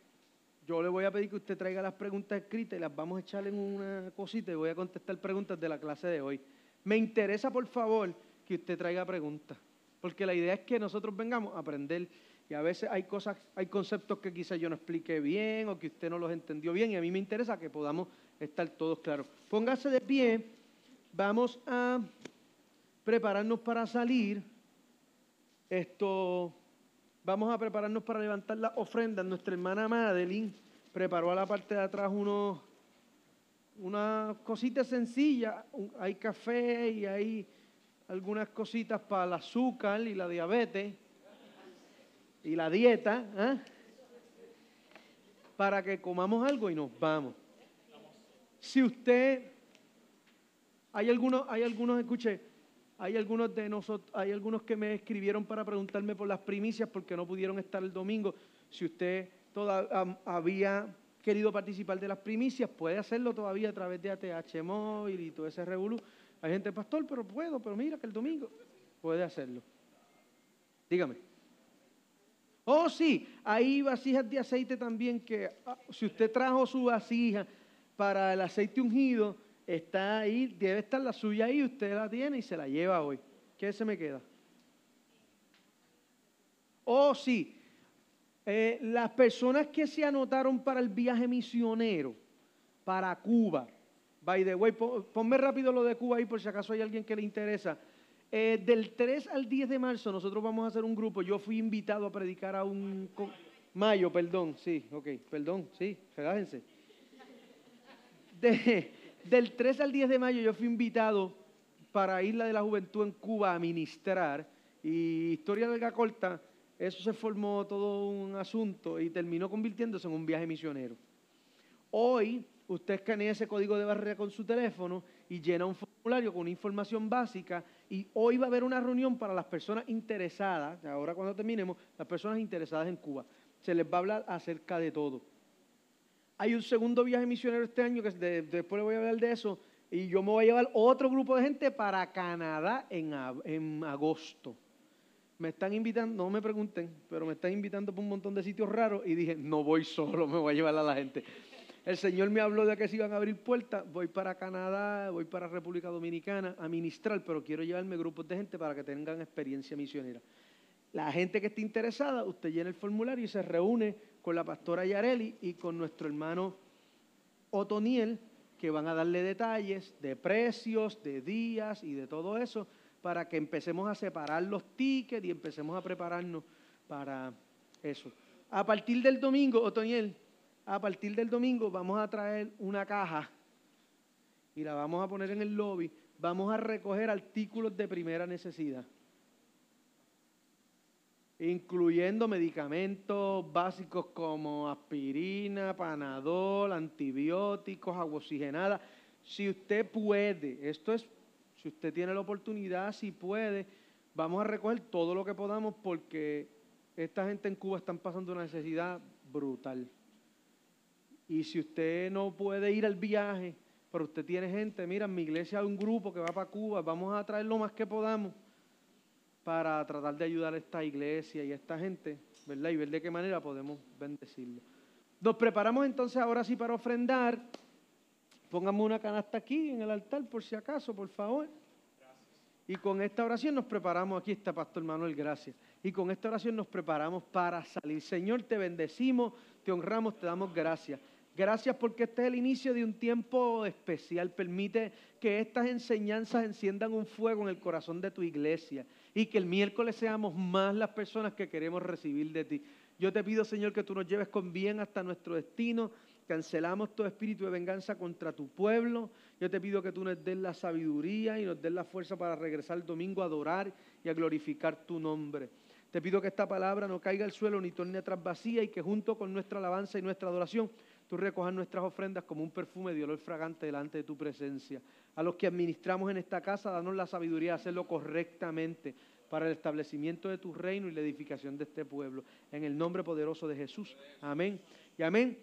yo le voy a pedir que usted traiga las preguntas escritas y las vamos a echar en una cosita y voy a contestar preguntas de la clase de hoy. Me interesa, por favor, que usted traiga preguntas, porque la idea es que nosotros vengamos a aprender y a veces hay cosas, hay conceptos que quizás yo no explique bien o que usted no los entendió bien y a mí me interesa que podamos estar todos claros. Póngase de pie, vamos a prepararnos para salir. Esto, vamos a prepararnos para levantar las ofrendas. Nuestra hermana Madeline preparó a la parte de atrás unos, una cosita sencilla. Hay café y hay algunas cositas para el azúcar y la diabetes y la dieta. ¿eh? Para que comamos algo y nos vamos. Si usted, hay algunos, hay algunos, escuche, hay algunos de nosotros, hay algunos que me escribieron para preguntarme por las primicias porque no pudieron estar el domingo. Si usted todavía había querido participar de las primicias, puede hacerlo todavía a través de ATH Móvil y todo ese revolú. Hay gente, pastor, pero puedo, pero mira que el domingo puede hacerlo. Dígame. Oh, sí, hay vasijas de aceite también que ah, si usted trajo su vasija para el aceite ungido está ahí, debe estar la suya ahí, usted la tiene y se la lleva hoy. ¿Qué se me queda? Oh, sí. Eh, las personas que se anotaron para el viaje misionero, para Cuba, by the way, ponme rápido lo de Cuba ahí por si acaso hay alguien que le interesa. Eh, del 3 al 10 de marzo nosotros vamos a hacer un grupo. Yo fui invitado a predicar a un... Mayo, perdón, sí, ok, perdón, sí, regájense del 3 al 10 de mayo yo fui invitado para Isla de la Juventud en Cuba a ministrar y historia larga corta, eso se formó todo un asunto y terminó convirtiéndose en un viaje misionero. Hoy usted escanea ese código de barrera con su teléfono y llena un formulario con información básica y hoy va a haber una reunión para las personas interesadas, ahora cuando terminemos, las personas interesadas en Cuba. Se les va a hablar acerca de todo. Hay un segundo viaje misionero este año, que después le voy a hablar de eso, y yo me voy a llevar otro grupo de gente para Canadá en, en agosto. me están invitando, no me pregunten, pero me están invitando por un montón de sitios raros y dije, no voy solo, me voy a llevar a la gente. El Señor me habló de que se iban a abrir puertas, voy para Canadá, voy para República Dominicana a ministrar, pero quiero llevarme grupos de gente para que tengan experiencia misionera. La gente que esté interesada, usted llena el formulario y se reúne con la pastora Yareli y con nuestro hermano Otoniel, que van a darle detalles de precios, de días y de todo eso, para que empecemos a separar los tickets y empecemos a prepararnos para eso. A partir del domingo, Otoniel, a partir del domingo vamos a traer una caja y la vamos a poner en el lobby. Vamos a recoger artículos de primera necesidad incluyendo medicamentos básicos como aspirina, panadol, antibióticos, agua oxigenada. Si usted puede, esto es, si usted tiene la oportunidad, si puede, vamos a recoger todo lo que podamos porque esta gente en Cuba están pasando una necesidad brutal. Y si usted no puede ir al viaje, pero usted tiene gente, mira, en mi iglesia hay un grupo que va para Cuba, vamos a traer lo más que podamos para tratar de ayudar a esta iglesia y a esta gente, ¿verdad? Y ver de qué manera podemos bendecirlo. Nos preparamos entonces ahora sí para ofrendar. Pongamos una canasta aquí en el altar por si acaso, por favor. Y con esta oración nos preparamos, aquí está Pastor Manuel, gracias. Y con esta oración nos preparamos para salir. Señor, te bendecimos, te honramos, te damos gracias. Gracias porque este es el inicio de un tiempo especial. Permite que estas enseñanzas enciendan un fuego en el corazón de tu iglesia y que el miércoles seamos más las personas que queremos recibir de ti. Yo te pido, Señor, que tú nos lleves con bien hasta nuestro destino. Cancelamos todo espíritu de venganza contra tu pueblo. Yo te pido que tú nos des la sabiduría y nos des la fuerza para regresar el domingo a adorar y a glorificar tu nombre. Te pido que esta palabra no caiga al suelo ni torne atrás vacía y que junto con nuestra alabanza y nuestra adoración tú recojas nuestras ofrendas como un perfume de olor fragante delante de tu presencia. A los que administramos en esta casa, danos la sabiduría de hacerlo correctamente para el establecimiento de tu reino y la edificación de este pueblo. En el nombre poderoso de Jesús. Amén. Y amén.